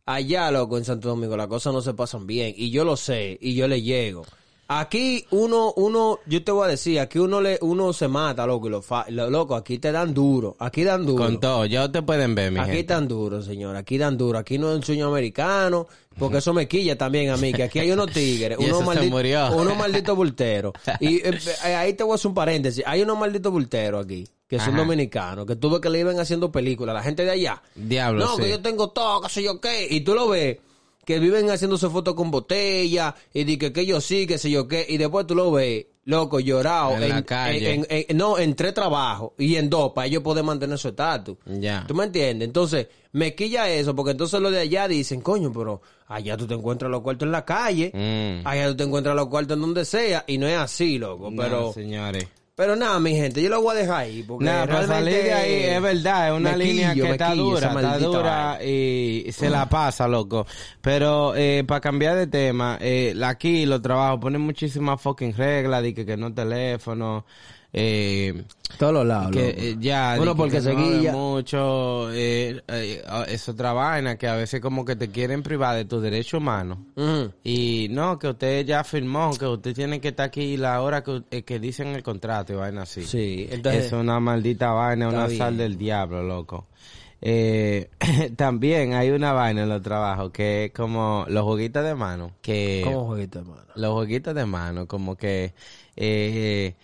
allá, loco, en Santo Domingo, las cosas no se pasan bien, y yo lo sé, y yo le llego. Aquí uno, uno, yo te voy a decir, aquí uno le, uno se mata, loco, y lo, fa- lo- loco, aquí te dan duro, aquí dan duro. Con todo, ya te pueden ver, mi Aquí gente. tan duro, señor. Aquí tan duro. Aquí no es un sueño americano. Porque eso me quilla también a mí. Que aquí hay unos tigres. Unos, eso se maldi- murió. unos malditos bulteros. Y eh, eh, ahí te voy a hacer un paréntesis. Hay unos malditos bulteros aquí. Que son Ajá. dominicanos. Que tuve que le iban haciendo películas. La gente de allá. Diablo, No, sí. que yo tengo todo, qué sé yo qué. Y tú lo ves. Que viven haciéndose fotos con botella. Y di que, que yo sí, que sé yo qué. Y después tú lo ves. Loco, llorado. En la calle. en- en- no, en tres trabajos. Y en dos. Para ellos poder mantener su estatus. Ya. ¿Tú me entiendes? Entonces, me quilla eso, porque entonces los de allá dicen, coño, pero allá tú te encuentras los cuartos en la calle, Mm. allá tú te encuentras los cuartos en donde sea, y no es así, loco. No, Pero, señores. Pero nada, mi gente, yo lo voy a dejar ahí, porque Nada, para salir de ahí es verdad, es una línea que está quillo dura, está dura vaina. y se la pasa, loco. Pero eh, para cambiar de tema, eh, aquí los trabajos ponen muchísimas fucking reglas, de que, que no teléfono, eh, Todos los lados, que eh, ya, de que- porque que se guilla. mucho, eh, eh, es otra vaina que a veces como que te quieren privar de tus derechos humanos. Y no, que usted ya firmó, que usted tiene que estar aquí la hora que, eh, que dicen el contrato y vaina así. Sí, entonces, Es una maldita vaina, una bien. sal del diablo, loco. Eh, también hay una vaina en los trabajos que es como los jueguitos de mano. Que ¿cómo jueguito, hermano? los jueguitos de mano, como que eh,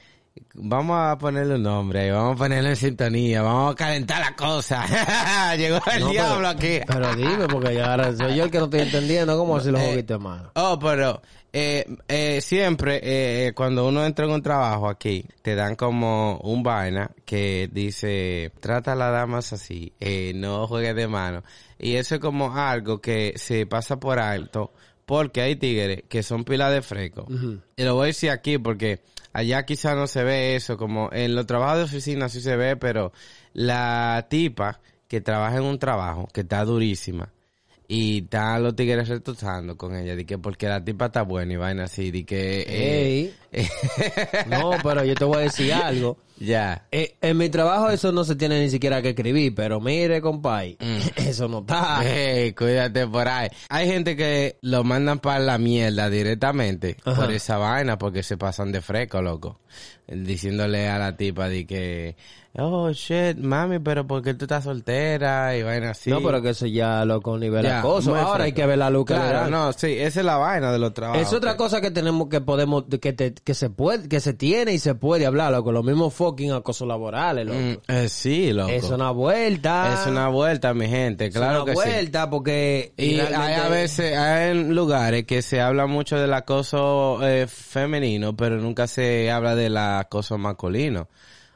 vamos a ponerle un nombre, vamos a ponerle en sintonía, vamos a calentar la cosa. Llegó el No, diablo pero- aquí. Pero dime, porque ya ahora soy yo el que no estoy entendiendo cómo hacer los Eh, juguitos, hermano. Oh, pero eh, eh, siempre eh, eh, cuando uno entra en un trabajo aquí, te dan como un vaina que dice, trata a las damas así, eh, no juegues de mano. Y eso es como algo que se pasa por alto porque hay tigres que son pilas de fresco. Y lo voy a decir aquí porque allá quizá no se ve eso, como en los trabajos de oficina sí se ve, pero la tipa que trabaja en un trabajo que está durísima y están los tigres retosando con ella, de que porque la tipa está buena y vaina así, de que... eh, Ey. No, pero yo te voy a decir algo. ya. Eh, en mi trabajo eso no se tiene ni siquiera que escribir, pero mire, compay, Mm. eso no está. Ey, cuídate por ahí. Hay gente que lo mandan para la mierda directamente Ajá. por esa vaina porque se pasan de fresco, loco. Diciéndole a la tipa de que, oh shit, mami, pero porque tú estás soltera y vaina así. No, pero que eso ya lo con nivel Ya, acoso. Ahora hay que ver la luz Claro, no, sí, esa es la vaina de los trabajos. Es otra que- cosa que tenemos que podemos que te- que se puede que se tiene y se puede hablar, loco, los mismos fucking acosos laborales, loco. Mm, eh, sí, loco. Es una vuelta. Es una vuelta, mi gente, Es claro una que sí. vuelta porque Y hay a veces, hay lugares que se habla mucho del acoso eh, femenino, pero nunca se habla del acoso masculino.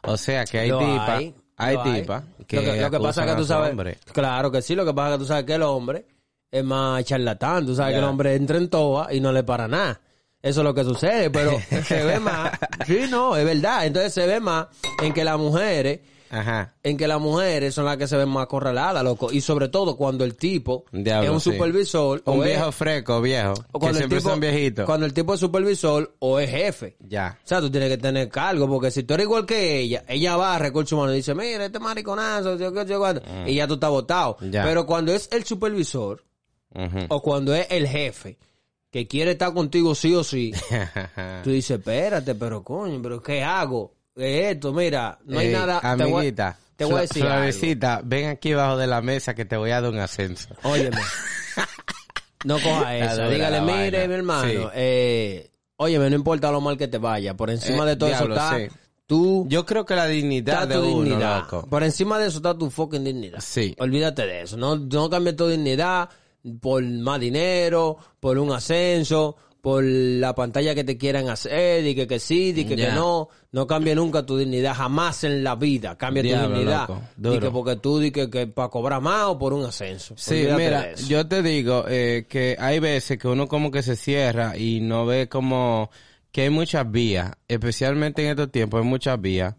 O sea que hay tipas, hay, lo tipas que, lo que, lo que pasa es que tú sabes, hombre. claro que sí, lo que pasa es que tú sabes que el hombre es más charlatán, tú sabes que el hombre entra en toa y no le para nada. Eso es lo que sucede, pero se ve más, sí, no, es verdad, entonces se ve más en que las mujeres Ajá. en que las mujeres son las que se ven más correladas, loco. Y sobre todo cuando el tipo Diablo, es un sí. supervisor Un o es- viejo fresco, viejo. o Que cuando el siempre tipo- son viejitos. Cuando el tipo es supervisor o es jefe. Ya. O sea, tú tienes que tener cargo, porque si tú eres igual que ella, ella va a recursos humanos y dice, mira, este mariconazo, yo qué, yo cuánto", y ya tú estás votado. Mm. Ya. Pero cuando es el supervisor Ujú. o cuando es el jefe que quiere estar contigo sí o sí, tú dices, espérate, pero coño, pero ¿qué hago? Eh, Esto, mira, no hay Ey, nada. te voy- Amiguita, te voy a Fla- decir algo. Flavecita, ven aquí bajo de la mesa que te voy a dar un ascenso. Óyeme. No coja eso. dura Dígale, la mire, vaina. mi hermano. Sí. Eh, óyeme, no importa lo mal que te vaya. Por encima Eh, de todo diablo, eso está sí. tú. Yo creo que la dignidad Está de tu uno, dignidad. loco. Por encima de eso está tu fucking dignidad. Sí. Olvídate de eso. No, no cambies tu dignidad por más dinero, por un ascenso, por la pantalla que te quieran hacer, y que, que sí, y que, que no. No cambie nunca tu dignidad, jamás en la vida. Cambia Diablo, tu dignidad. Duro. que porque tú di que, que para cobrar más o por un ascenso. Sí, Olvídate mira, yo te digo eh, que hay veces que uno como que se cierra y no ve como que hay muchas vías, especialmente en estos tiempos hay muchas vías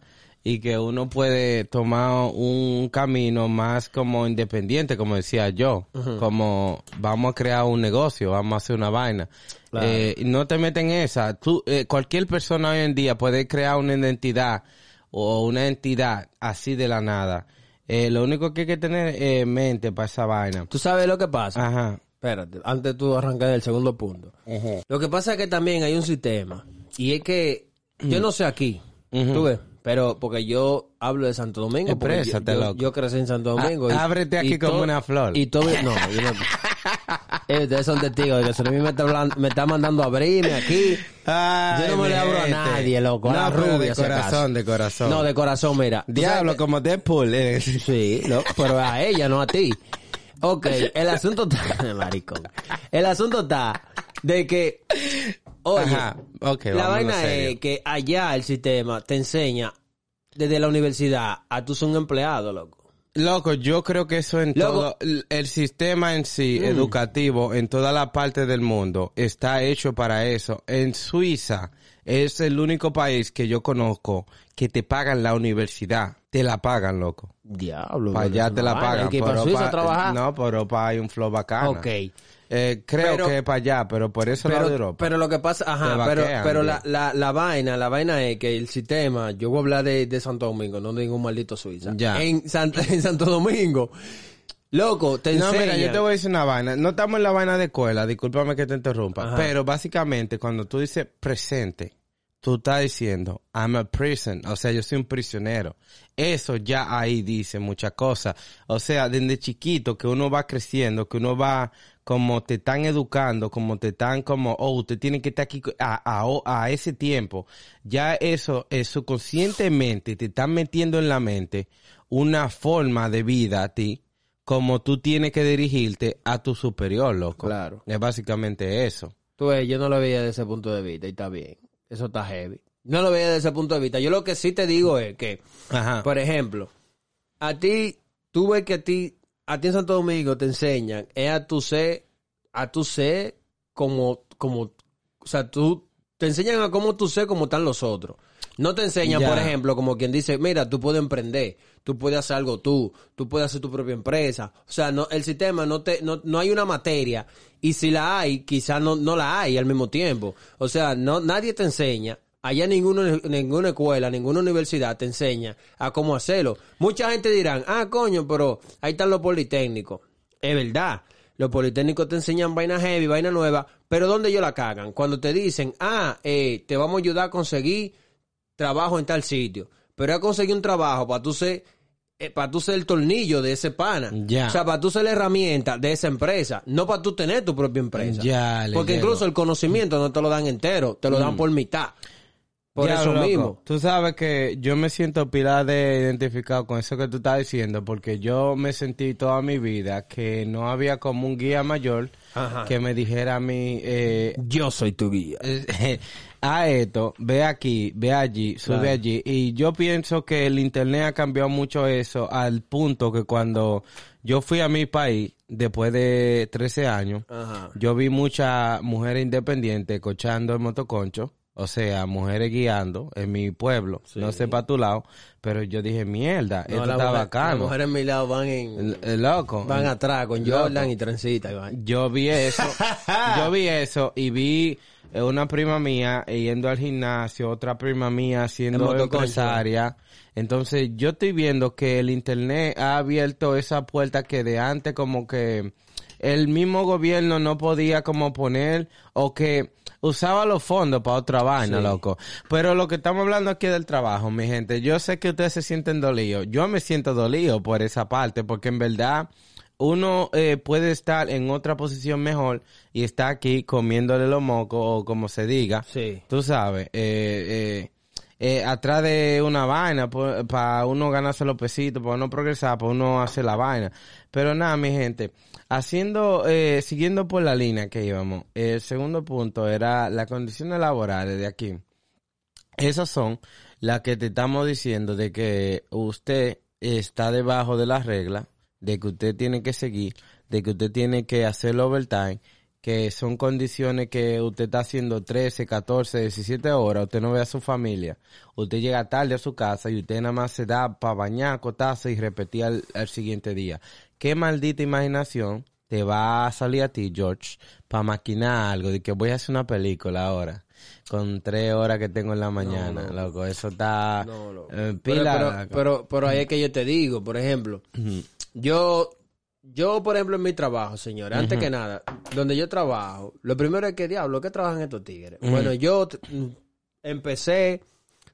y que uno puede tomar un camino más como independiente, como decía yo, como vamos a crear un negocio, vamos a hacer una vaina. Claro. Eh, no te meten en esa. Tú, eh, cualquier persona hoy en día puede crear una identidad o una entidad así de la nada. Eh, lo único que hay que tener es mente para esa vaina. ¿Tú sabes lo que pasa? Ajá. Espérate, antes tú arrancar del segundo punto. Lo que pasa es que también hay un sistema. Y es que, yo no sé aquí, tú ves, pero porque yo hablo de Santo Domingo. yo, Exprésate, yo- loco. yo crecí en Santo Domingo. Ah, ábrete aquí como una flor. Y todo, no, yo no. Eh, ustedes son testigos de que me está, me está mandando a abrirme aquí. yo no me le abro a nadie, loco. A No, la rubia, de corazón, de corazón. No, de corazón, mira. ¿Tú sabes Diablo, como Deadpool. eh. Sí, pero a ella, no a ti. Ok, el asunto está, maricón. El asunto está de que, oye, Ajá, ok, la vaina es que allá el sistema te enseña desde la universidad a tú ser un empleado, loco. Loco, yo creo que eso en Loco. todo, el, sistema en sí, educativo, en toda la parte del mundo, está hecho para eso. En Suiza es el único país que yo conozco que te pagan la universidad. Te la pagan, loco. Diablo. Para allá te la pagan. Que pero para Suiza pa- trabajar. No, por Europa hay un flow bacano. Ok. Eh, creo Pero- que es para allá, pero por eso la de Pero, Europa. pero lo que pasa, ajá, pero, pero la, la, la vaina, la vaina es que el sistema, yo voy a hablar de, de Santo Domingo, no de ningún maldito Suiza. Ya. En, San- en Santo Domingo, loco, te No, enseña. mira, yo te voy a decir una vaina. No estamos en la vaina de escuela, discúlpame que te interrumpa. Ajá. Pero básicamente, cuando tú dices presente, tú estás diciendo, I'm a prison. O sea, yo soy un prisionero. Eso ya ahí dice muchas cosas. O sea, desde chiquito que uno va creciendo, que uno va como te están educando, como te están como, oh, usted tiene que estar aquí a, a, a ese tiempo. Ya eso, eso conscientemente te están metiendo en la mente una forma de vida a ti como tú tienes que dirigirte a tu superior, loco. Claro. Es básicamente eso. Tú ves, yo no lo veía desde ese punto de vista y está bien. Eso está heavy. No lo veía desde ese punto de vista. Yo lo que sí te digo es que, Ajá. por ejemplo, a ti, tú ves que a ti, a ti en Santo Domingo te enseñan, es a tu ser, a tu ser como, como, o sea, tú, te enseñan a cómo tú ser como están los otros. No te enseñan, Ya. por ejemplo, como quien dice, mira, tú puedes emprender, tú puedes hacer algo tú, tú puedes hacer tu propia empresa. O sea, no, el sistema no te, no, no hay una materia y si la hay, quizás no, no la hay al mismo tiempo. O sea, no, nadie te enseña. Allá ninguna, ninguna escuela, ninguna universidad te enseña a cómo hacerlo. Mucha gente dirán, ah, coño, pero ahí están los politécnicos. Es verdad. Los politécnicos te enseñan vaina heavy, vaina nueva, pero ¿dónde ellos la cagan? Cuando te dicen, ah, eh, te vamos a ayudar a conseguir trabajo en tal sitio. Pero es conseguir un trabajo para tú ser, eh, para tú ser el tornillo de ese pana. Ya. O sea, para tú ser la herramienta de esa empresa, no para tú tener tu propia empresa. Ya, Porque llego. incluso el conocimiento no te lo dan entero, te lo dan por mitad. Por Ya, eso loco. mismo. Tú sabes que yo me siento pila de identificado con eso que tú estás diciendo, porque yo me sentí toda mi vida que no había como un guía mayor Ajá. que me dijera a mí, eh, Yo soy tu guía. A esto, ve aquí, ve allí, sube Claro. allí. Y yo pienso que el internet ha cambiado mucho eso al punto que cuando yo fui a mi país, después de 13 años, Ajá. yo vi muchas mujeres independientes cochando el motoconcho. O sea, mujeres guiando en mi pueblo, no sé para tu lado, pero yo dije, mierda, No, esto está mujer- bacano. Las mujeres en mi lado van en... El loco. Van atrás con Loco. Jordan y trencita. y van. Yo vi eso, yo vi eso y vi eh, una prima mía yendo al gimnasio, otra prima mía En siendo empresaria. Entonces yo estoy viendo que el internet ha abierto esa puerta que de antes como que el mismo gobierno no podía como poner o que usaba los fondos para otra vaina, Sí. loco. Pero lo que estamos hablando aquí del trabajo, mi gente. Yo sé que ustedes se sienten dolidos. Yo me siento dolido por esa parte porque en verdad uno eh, puede estar en otra posición mejor y está aquí comiéndole los mocos o como se diga. Sí. Tú sabes, eh, eh, eh, atrás de una vaina para uno ganarse los pesitos, para uno progresar, para uno hacer la vaina. Pero nada, mi gente, haciendo, eh, siguiendo por la línea que íbamos, el segundo punto era las condiciones laborales de aquí. Esas son las que te estamos diciendo de que usted está debajo de las reglas, de que usted tiene que seguir, de que usted tiene que hacer overtime, que son condiciones que usted está haciendo 13, 14, 17 horas, usted no ve a su familia, usted llega tarde a su casa y usted nada más se da para bañar, acotarse y repetir al, al siguiente día. Qué maldita imaginación te va a salir a ti, George, para maquinar algo, de que voy a hacer una película ahora, con tres horas que tengo en la mañana, loco, eso está No, loco. eh, Pero, pila. pero, pero, pero ahí es que yo te digo, por ejemplo, yo, yo, por ejemplo, en mi trabajo, señores, antes que nada, donde yo trabajo, lo primero es que, diablo, ¿qué trabajan estos tigres? Bueno, yo empecé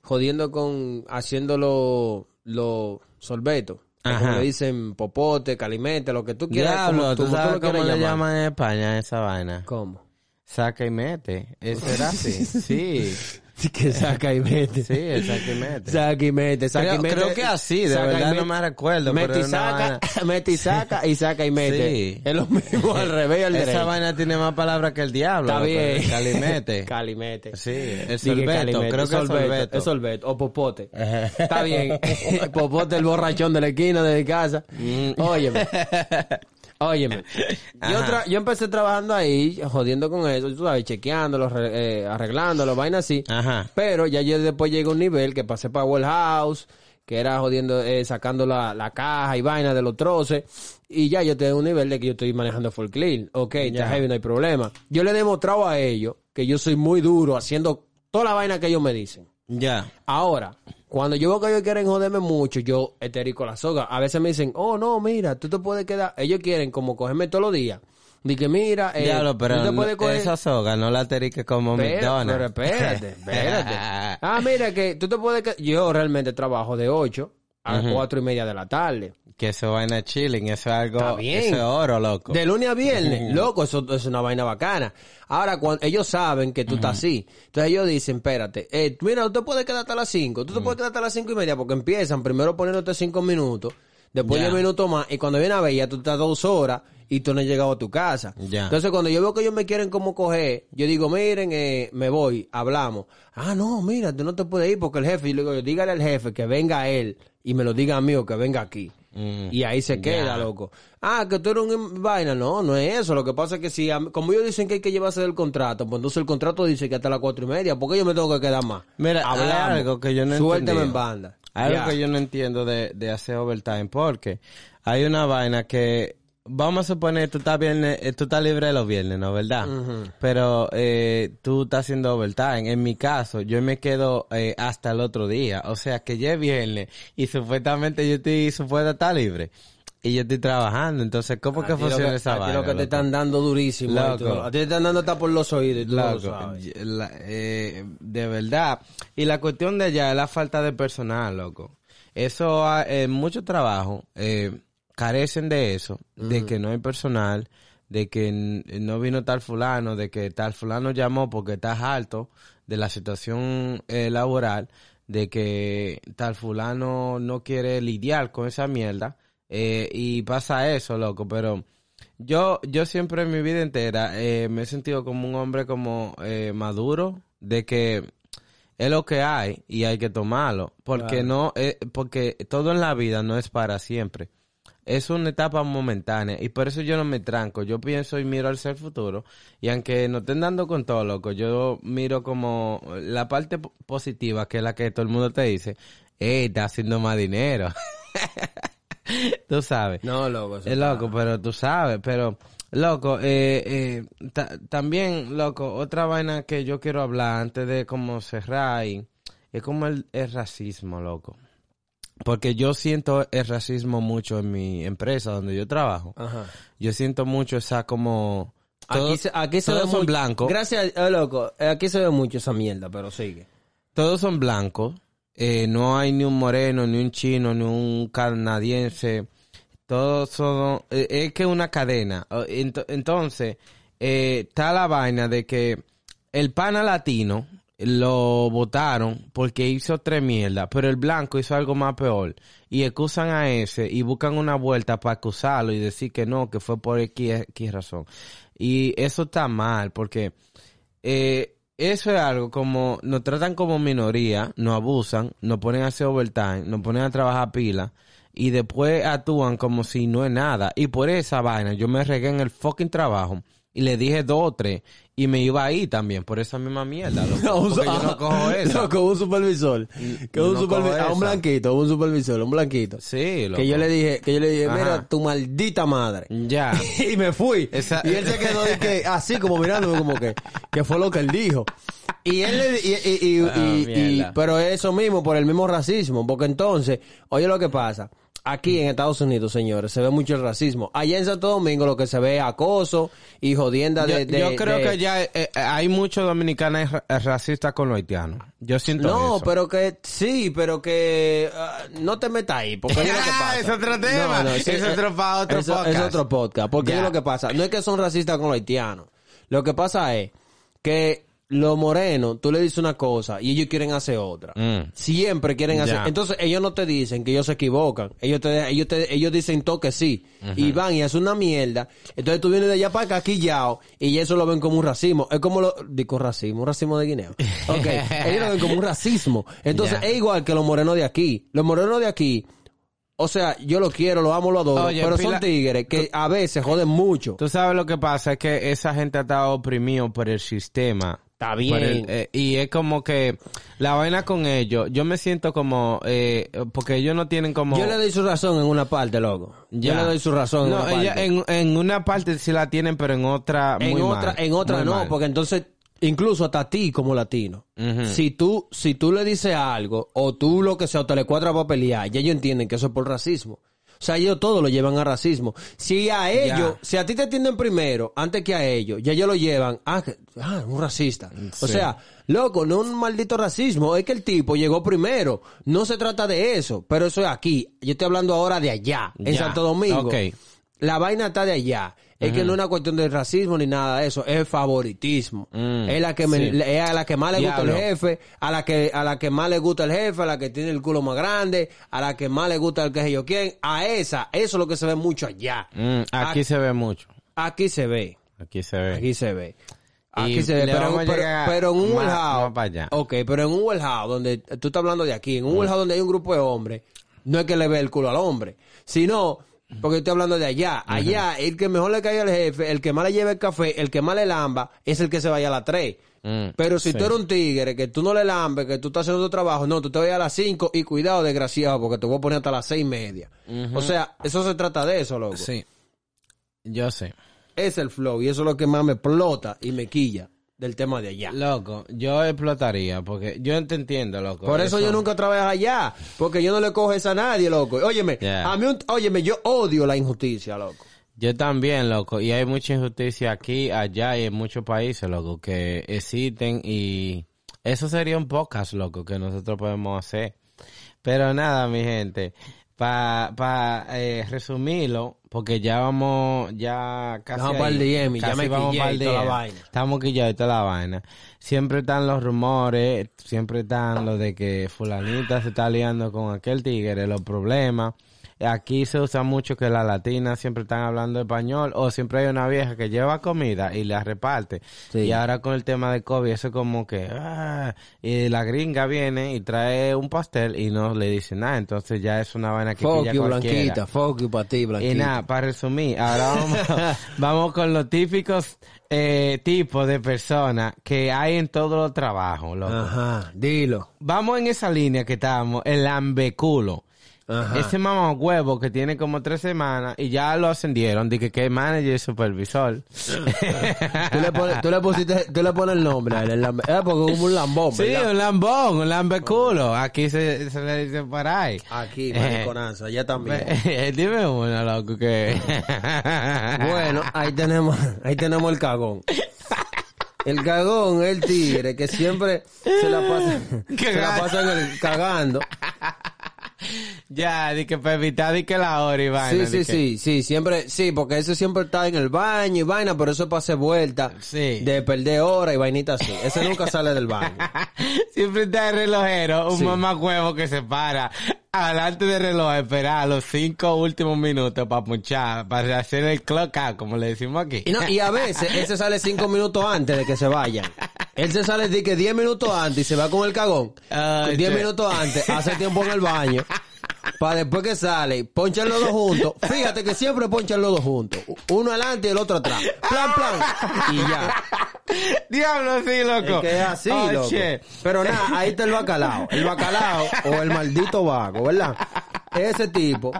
jodiendo con, haciendo los los sorbetos. Ajá. Como le dicen popote, calimete, lo que tú quieras. Diablo, como- ¿tú como sabes lo cómo le llamar. llaman en España esa vaina? ¿Cómo? Saca y mete. Eso era así. Sí. Que saca y mete. Sí, saca y mete. Saca y mete, saca Creo- y mete. creo que así, de saca verdad no me recuerdo, Mete y saca, vaina- mete y saca y saca y mete. Sí. Es lo mismo al revés y al derecho. Esa vaina tiene más palabras que el diablo. Está bien. Calimete. Calimete. Sí, el sorbeto. calimete, Creo que es sorbeto. Es sorbeto. O popote. Está bien. popote el borrachón de la esquina de mi casa. Óyeme. Óyeme. Yo, Ajá. tra- yo empecé trabajando ahí, jodiendo con eso, tú sabes, chequeándolo, eh, arreglándolo, vaina así. Ajá. Pero ya yo después llegué a un nivel que pasé para Warehouse, que era jodiendo, eh, sacando la, la caja y vaina de los troces. Y ya yo tengo un nivel de que yo estoy manejando full clean. Ok, Ya. heavy, no hay problema. Yo le he demostrado a ellos que yo soy muy duro haciendo toda la vaina que ellos me dicen. Ya. Ahora, cuando yo veo que ellos quieren joderme mucho, yo esterico la soga. A veces me dicen, oh, no, mira, tú te puedes quedar. Ellos quieren como cogerme todos los días. Dije, mira, eh, Diablo, pero tú te puedes coger... esa soga no la terique como McDonald's. pero espérate, espérate. Ah, mira, que tú te puedes... que- Yo realmente trabajo de 8 a Ujú. 4 y media de la tarde. Que eso vaina chilling, eso es algo, Está bien. eso es oro, loco. De lunes a viernes. Loco, eso es una vaina bacana. Ahora, cuando ellos saben que tú estás así, entonces ellos dicen, espérate, eh, mira, tú te puedes quedar hasta las 5, tú te puedes quedar hasta las 5 y media, porque empiezan primero poniéndote 5 minutos, después Ya. 10 minutos más, y cuando viene a ver, ya tú estás dos horas y tú no has llegado a tu casa. Ya. Entonces, cuando yo veo que ellos me quieren como coger, yo digo, miren, eh, me voy, hablamos. Ah, no, mira, tú no te puedes ir porque el jefe, yo le digo, dígale al jefe que venga él y me lo diga a mí o que venga aquí. Mm. Y ahí se queda, Ya. loco. Ah, que tú eres un vaina. No, no es eso. Lo que pasa es que si, como ellos dicen que hay que llevarse del contrato, pues entonces el contrato dice que hasta las cuatro y media, porque yo me tengo que quedar más. Mira, hay Hablamos. algo que yo no Suélteme en banda. Algo Ya. que yo no entiendo de, de hacer overtime, porque hay una vaina que, vamos a suponer, tú estás, viernes, eh, tú estás libre los viernes, ¿no? ¿Verdad? Pero eh, tú estás haciendo overtime. En mi caso, yo me quedo eh, hasta el otro día. O sea, que ya es viernes y supuestamente yo estoy supuesta estar libre. Y yo estoy trabajando. Entonces, ¿cómo A que funciona que- esa a vaina? lo que te están dando durísimo. Loco. tú- a ti te están dando hasta por los oídos y tú lo Loco, sabes. la- eh, de verdad. Y la cuestión de allá es la falta de personal, loco. Eso, ah, en mucho trabajo, eh, carecen de eso, de que no hay personal, de que no vino tal fulano, de que tal fulano llamó porque estás alto de la situación eh, laboral, de que tal fulano no quiere lidiar con esa mierda, eh, y pasa eso, loco, pero yo, yo siempre en mi vida entera eh, me he sentido como un hombre como eh, maduro, de que es lo que hay y hay que tomarlo, porque Claro. no, porque todo en la vida no es para siempre. Es una etapa momentánea y por eso yo no me tranco. Yo pienso y miro hacia el futuro y aunque no estén dando con todo, loco, yo miro como la parte po- positiva, que es la que todo el mundo te dice, eh, está haciendo más dinero. tú sabes. No, loco. Es loco, pero tú sabes, pero loco, eh, eh, ta- también, loco, otra vaina que yo quiero hablar antes de como cerrar y- es como el, el racismo, loco. Porque yo siento el racismo mucho en mi empresa donde yo trabajo. Ajá. Yo siento mucho esa como... Aquí todos- se, aquí se todos ve son blancos. Gracias, eh, loco. Aquí se ve mucho esa mierda, pero sigue. todos son blancos. eh, no hay ni un moreno, ni un chino, ni un canadiense. Todos son... eh, es que una cadena. O- ento- Entonces, eh, está la vaina de que el pana latino lo votaron porque hizo tres mierdas, pero el blanco hizo algo más peor. Y excusan a ese y buscan una vuelta para acusarlo y decir que no, que fue por X razón. Y eso está mal porque eh, eso es algo como, nos tratan como minoría, nos abusan, nos ponen a hacer overtime, nos ponen a trabajar pila y después actúan como si no es nada. Y por esa vaina yo me regué en el fucking trabajo y le dije dos o tres y me iba ahí también por esa misma mierda. loco, porque yo no cojo eso. Loco, un supervisor. Que no un supervisor. A un blanquito, un supervisor, un blanquito. Sí, loco. Que yo le dije, que yo le dije, Ajá. mira, tu maldita madre. Ya. y me fui. Esa- Y él se quedó que, así como mirándome como que, que fue lo que él dijo. Y él le, y, y, y- Ah, y- pero eso mismo, por el mismo racismo, porque entonces, oye lo que pasa. Aquí en Estados Unidos, señores, se ve mucho el racismo. Allá en Santo Domingo lo que se ve es acoso y jodienda Yo, de, de- yo creo de- que ya eh, eh, hay muchos dominicanos eh, racistas con los haitianos. Yo siento No, eso. pero que sí, pero que ah, no te metas ahí, porque oye lo que pasa. Es otro tema. Es otro pa- otro eso- podcast. Es otro podcast, porque oye lo que pasa. No es que son racistas con los haitianos. Lo que pasa es que los morenos, tú le dices una cosa y ellos quieren hacer otra. Mm. Siempre quieren hacer. Entonces ellos no te dicen que ellos se equivocan. Ellos te, ellos te, ellos dicen todo que sí. Y van y hacen una mierda. Entonces tú vienes de allá para acá quillao y eso lo ven como un racismo. Es como lo, digo racismo, un racismo de guineo. Ok. ellos lo ven como un racismo. Entonces es igual que los morenos de aquí. Los morenos de aquí, o sea, yo lo quiero, lo amo, lo adoro. Oye, pero pila- son tigres que a veces joden mucho. Tú sabes lo que pasa, es que esa gente ha estado oprimido por el sistema. Está bien. el- eh, y es como que la vaina con ellos, yo me siento como, eh, porque ellos no tienen como... Yo le doy su razón en una parte, loco. Yo Ya. le doy su razón No, en una ella- parte. en, en una parte sí la tienen, pero en otra en muy otra, mal, en otra muy no, mal. porque entonces incluso hasta a ti como latino, si tú si tú le dices algo o tú lo que sea o te le cuadra para pelear, ya ellos entienden que eso es por racismo. O sea, ellos todo lo llevan a racismo. Si a ellos, si a ti te atienden primero, antes que a ellos, ya ellos lo llevan, ah, ah un racista. O sea, loco, no un maldito racismo, es que el tipo llegó primero. No se trata de eso, pero eso es aquí. Yo estoy hablando ahora de allá, en Ya. Santo Domingo. La vaina está de allá. Es que no es una cuestión de racismo ni nada de eso, es favoritismo. Mm, es la que me- sí. es a la que más le gusta el jefe, a la que a la que más le gusta el jefe, a la que tiene el culo más grande, a la que más le gusta el que sé yo quién, a esa, eso es lo que se ve mucho allá. Mm, aquí A- se ve mucho. aquí se ve, Aquí se ve. aquí se ve. Aquí Y se ve, pero, pero- pero en un warehouse, ok, pero en un warehouse donde tú estás hablando de aquí, en un Mm. donde hay un grupo de hombres, no es que le ve el culo al hombre, sino porque estoy hablando de allá. Allá, el que mejor le caiga al jefe, el que más le lleve el café, el que más le lamba, es el que se vaya a las 3. Mm, Pero si sí. tú eres un tigre, que tú no le lambes, que tú estás haciendo tu trabajo, no, tú te vayas a las 5 y cuidado, desgraciado, porque te voy a poner hasta las seis y media. O sea, eso se trata de eso, loco. Sí. Yo sé. Es el flow y eso es lo que más me explota y me quilla del tema de allá. Loco, yo explotaría porque yo te entiendo, loco. Por eso, yo nunca trabajé allá, porque yo no le cojo eso a nadie, loco. Óyeme, Yeah. a mí, un- óyeme, yo odio la injusticia, loco. Yo también, loco. Y hay mucha injusticia aquí, allá y en muchos países, loco, que existen y eso sería un podcast, loco, que nosotros podemos hacer. Pero nada, mi gente, para pa, eh, resumirlo, porque ya vamos, ya casi Vamos ahí, pa'l DM, ya me vamos quillé pa'l y toda la DM. vaina. Estamos quillados y toda la vaina. Siempre están los rumores, siempre están los de que fulanita se está liando con aquel tigre, los problemas. Aquí se usa mucho que las latinas siempre están hablando español o siempre hay una vieja que lleva comida y la reparte. Sí. Y ahora con el tema de COVID, eso como que, ah, y la gringa viene y trae un pastel y no le dice nada, entonces ya es una vaina que Fuck you. Blanquita. Fuck you para ti, Blanquita. Y nada, para resumir, ahora vamos, vamos con los típicos eh, tipos de personas que hay en todos los trabajos, loco. Ajá, dilo. Vamos en esa línea que estábamos, el ambeculo. Ajá. Ese mamá huevo que tiene como tres semanas y ya lo ascendieron, de que, es manager y supervisor. Tú le, pones, tú le pusiste, tú le pones el nombre a él, el lambe- eh, porque es como un lambón, sí, ¿verdad? un lambón, un lambeculo. Aquí se, se le dice por ahí. Aquí, Eh, mariconazo, allá también. Dime una, loco, que... Bueno, ahí tenemos, ahí tenemos el cagón. El cagón, el tigre, que siempre se la pasa, se la pasa en el- cagando. Ya, di que para evitar di que la hora y Sí, vaina. sí, que- sí, sí, siempre, sí, porque ese siempre está en el baño y vaina, pero eso es para hacer vuelta, Sí. de perder hora y vainita así. Ese nunca sale del baño. Siempre está el relojero, un Sí. mamá huevo que se para adelante del reloj a esperar los cinco últimos minutos para punchar, para hacer el clock out, como le decimos aquí. Y, no, y a veces él se sale cinco minutos antes de que se vayan. Él se sale de que diez minutos antes y se va con el cagón. Ay, diez che. minutos antes, hace tiempo en el baño. Para después que sale, ponchan los dos juntos. Fíjate que siempre ponchan los dos juntos. Uno adelante y el otro atrás. Plan, plan. Y ya. Diablo, sí, loco. Es que es así, Oh, loco. shit. Pero nada, ahí está el bacalao. El bacalao o el maldito vago, ¿verdad? Ese tipo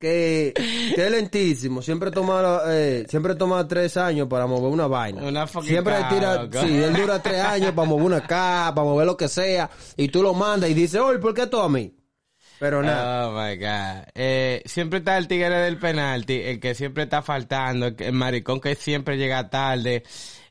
que, que es lentísimo, siempre toma, eh, siempre toma tres años para mover una vaina. Una siempre tira, loco. sí, él dura tres años para mover una caja, para mover lo que sea, y tú lo mandas y dices, oye, ¿por qué tú a mí? Pero nada. Oh my god. Eh, siempre está el tigre del penalti, el que siempre está faltando, el, maricón que siempre llega tarde,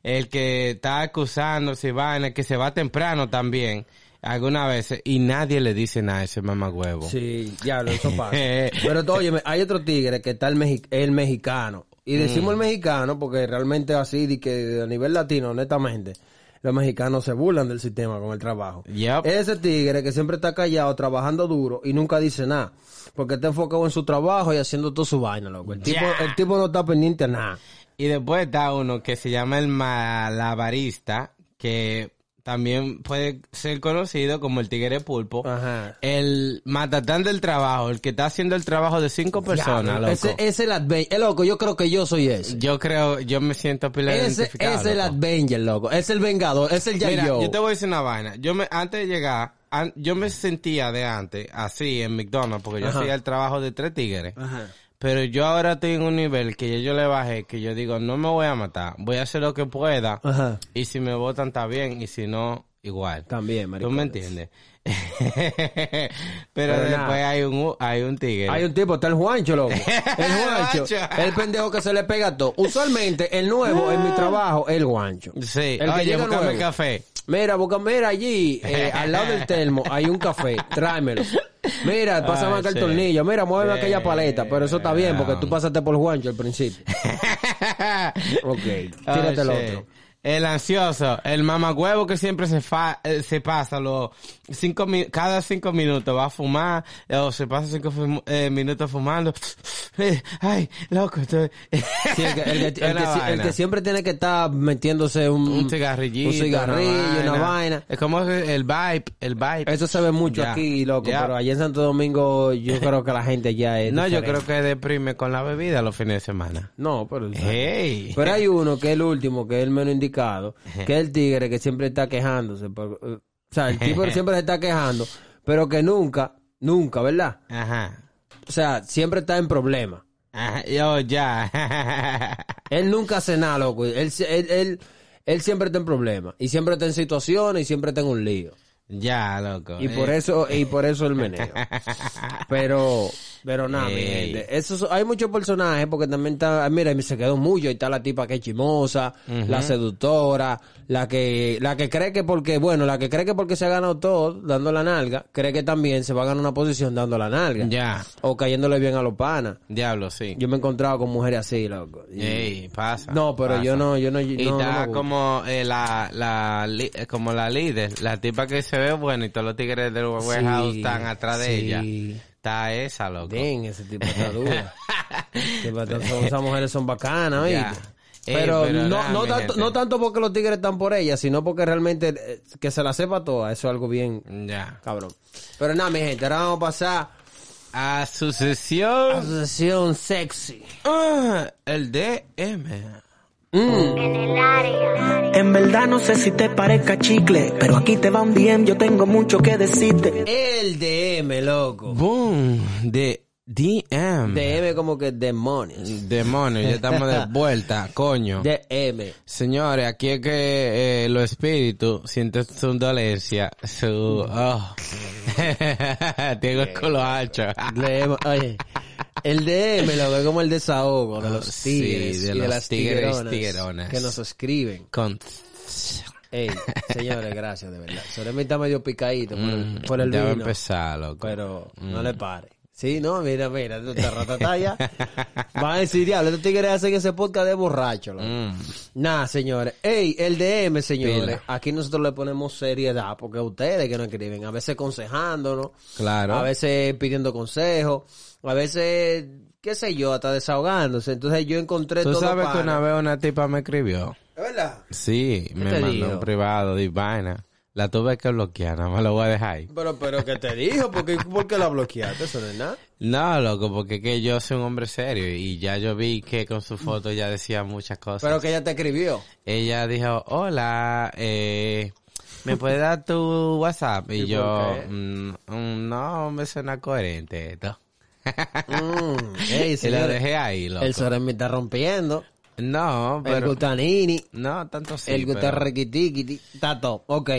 el que está acusándose y vaina, el que se va temprano también, algunas veces, y nadie le dice nada a ese mamagüevo. Sí, ya, eso pasa. Pero oye, hay otro tigre que está el, mexi- el mexicano. Y decimos el Mm. mexicano porque realmente así, de que a nivel latino, honestamente, los mexicanos se burlan del sistema con el trabajo. Yep. Ese tigre que siempre está callado, trabajando duro y nunca dice nada. Porque está enfocado en su trabajo y haciendo toda su vaina, loco. El tipo, el tipo no está pendiente a nada. Y después está uno que se llama el malabarista, que también puede ser conocido como el tigre pulpo. Ajá. El matatán del trabajo, el que está haciendo el trabajo de cinco personas, loco. Ese es el Avenger. Eh, loco, yo creo que yo soy ese. Yo creo, yo me siento pila Ese identificado. es el. Avenger, loco. Es el Vengador. Es el Mira, yo. yo te voy a decir una vaina. Yo me, antes de llegar, an- yo me sentía de antes, así en McDonald's, porque yo Ajá. hacía el trabajo de tres tigres. Ajá. Pero yo ahora estoy en un nivel que yo le bajé, que yo digo, no me voy a matar, voy a hacer lo que pueda. Ajá. Y si me votan está bien, y si no, igual. También, ¿Tú maricón. me entiendes? Pero, Pero después nada. hay un, hay un tigre. Hay un tipo, está el Juancho, loco. El Juancho. Juancho. el pendejo que se le pega todo. Usualmente, el nuevo en mi trabajo es el Guancho. Sí, El que oye, llega búscame nuevo. café. Mira, busca, mira allí, eh, al lado del termo, hay un café, tráemelo. Mira, pásame Ay, acá el sí. tornillo, mira, muéveme Sí. aquella paleta, pero eso está bien porque tú pasaste por Juancho al principio. Ok, tírate el otro. El ansioso, el mamagüevo que siempre se fa- eh, se pasa los cinco mi- cada cinco minutos va a fumar eh, o se pasa cinco eh, minutos fumando. Eh, Ay, loco, estoy... Sí, el, que, el que- el Una que si- el vaina. que siempre tiene que estar metiéndose un, un cigarrillito, un cigarrillo, una vaina. Es como el vibe, el vibe. Eso se ve mucho aquí, loco, pero allá en Santo Domingo yo creo que la gente ya es No, yo creo que deprime con la bebida los fines de semana. No, pero... Hey. Pero hay uno que es el último, que es el menos indicado, que es el tigre que siempre está quejándose. por- eh, o sea, el tipo siempre se está quejando, pero que nunca, nunca, ¿verdad? Ajá. O sea, siempre está en problemas. Ajá. Yo, ya. Él nunca hace nada, loco. Él, él, él, él siempre está en problemas. Y siempre está en situaciones y siempre está en un lío. ya, loco. Y por Eh. eso, y por eso el meneo. Pero, pero nada, gente. Esos, hay muchos personajes porque también está, ah, mira, se quedó mucho. Ahí está la tipa que es chimosa, la seductora, la que, la que cree que porque, bueno, la que cree que porque se ha ganado todo dando la nalga, cree que también se va a ganar una posición dando la nalga. Ya. O cayéndole bien a los panas. Diablo, sí. Yo me he encontrado con mujeres así, loco. Y- Ey, pasa. No, pero pasa. yo no, yo no, Y no, no está gusta. como eh, la, la, li- eh, como la líder, la tipa que se ve buena y todos los tigres del warehouse Sí, están atrás de sí. ella. Está esa, loco. Den, ese tipo. Tipo, entonces, esas mujeres son bacanas, ¿oíste? Ya. Ey, Pero, no, nada, no, tanto, no tanto porque los tigres están por ella, sino porque realmente eh, que se la sepa toda. Eso es algo bien Ya. cabrón. Pero nada, mi gente, ahora vamos a pasar A a sucesión. su sesión sexy. Ah, el DM. En verdad no sé si te parezca chicle, pero aquí te va un DM, yo tengo mucho que decirte. El DM, loco. Boom. De DM. DM como que demonios. Demonio, ya estamos de vuelta, coño. DM. Señores, aquí es que eh, los espíritus sienten su dolencia, su... Oh. Tengo el culo ancho. DM, Oye, el DM, loco, es como el desahogo de los Ah, Sí, tigres de y de los las tigres y tigueronas tigueronas. que nos escriben. Con... Ey, señores, gracias, de verdad. Soremi está medio picadito por el, Mm, por el ya va a vino, empezar, loco. pero Mm. no le pare. Sí, no, mira, mira, tú te ratataya. Va a decir, diablo, estos tigres hacen ese podcast de borracho. Mm. Nada, señores. Ey, el DM, señores. Pila. Aquí nosotros le ponemos seriedad, porque ustedes que nos escriben, a veces aconsejándonos, Claro. a veces pidiendo consejos, a veces, qué sé yo, hasta desahogándose. Entonces yo encontré Tú todo sabes que una vez una tipa me escribió. ¿Es verdad? Sí, me te mandó dijo? un privado de vaina. La tuve que bloquear, nada más lo voy a dejar ahí. Pero, pero, ¿qué te dijo? ¿Por qué, por qué la bloqueaste? Eso no es nada. No, loco, porque es que yo soy un hombre serio y ya yo vi que con su foto ya decía muchas cosas. Pero que ella te escribió. Ella dijo, hola, eh, ¿me puedes dar tu WhatsApp? Y ¿Y yo? "Mm, mm, no, me suena coherente esto. Mm. Ey, y lo dejé ahí, loco. el sobre me está rompiendo. No, El pero... gutanini. No, tanto sí, el. Está todo. Ok.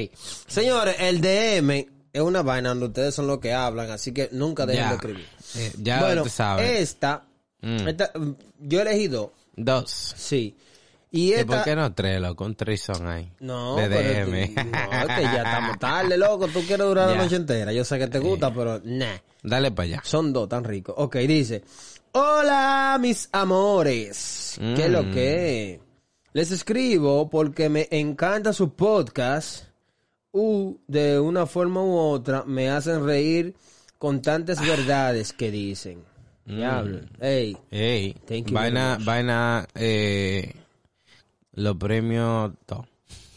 Señores, el DM es una vaina donde ustedes son los que hablan, así que nunca dejen Ya, de escribir. eh, ya bueno, sabes. esta, Mm. esta, yo elegí dos. Dos. Sí. Y ¿Y esta... por qué no tres, loco? Un trison ahí. No, De pero tú- DM. no, es que ya estamos tarde, loco. Tú quieres durar la noche entera. Yo sé que te gusta, pero nah. Dale para allá. Son dos tan ricos. Ok, dice. Hola, mis amores. ¿Qué es lo Mm. que? Les escribo porque me encanta su podcast. U, de una forma u otra, me hacen reír con Ah. tantas verdades que dicen. Mm. Diablo. Ey. Ey, Thank you vaina, vaina, eh, los premios, to.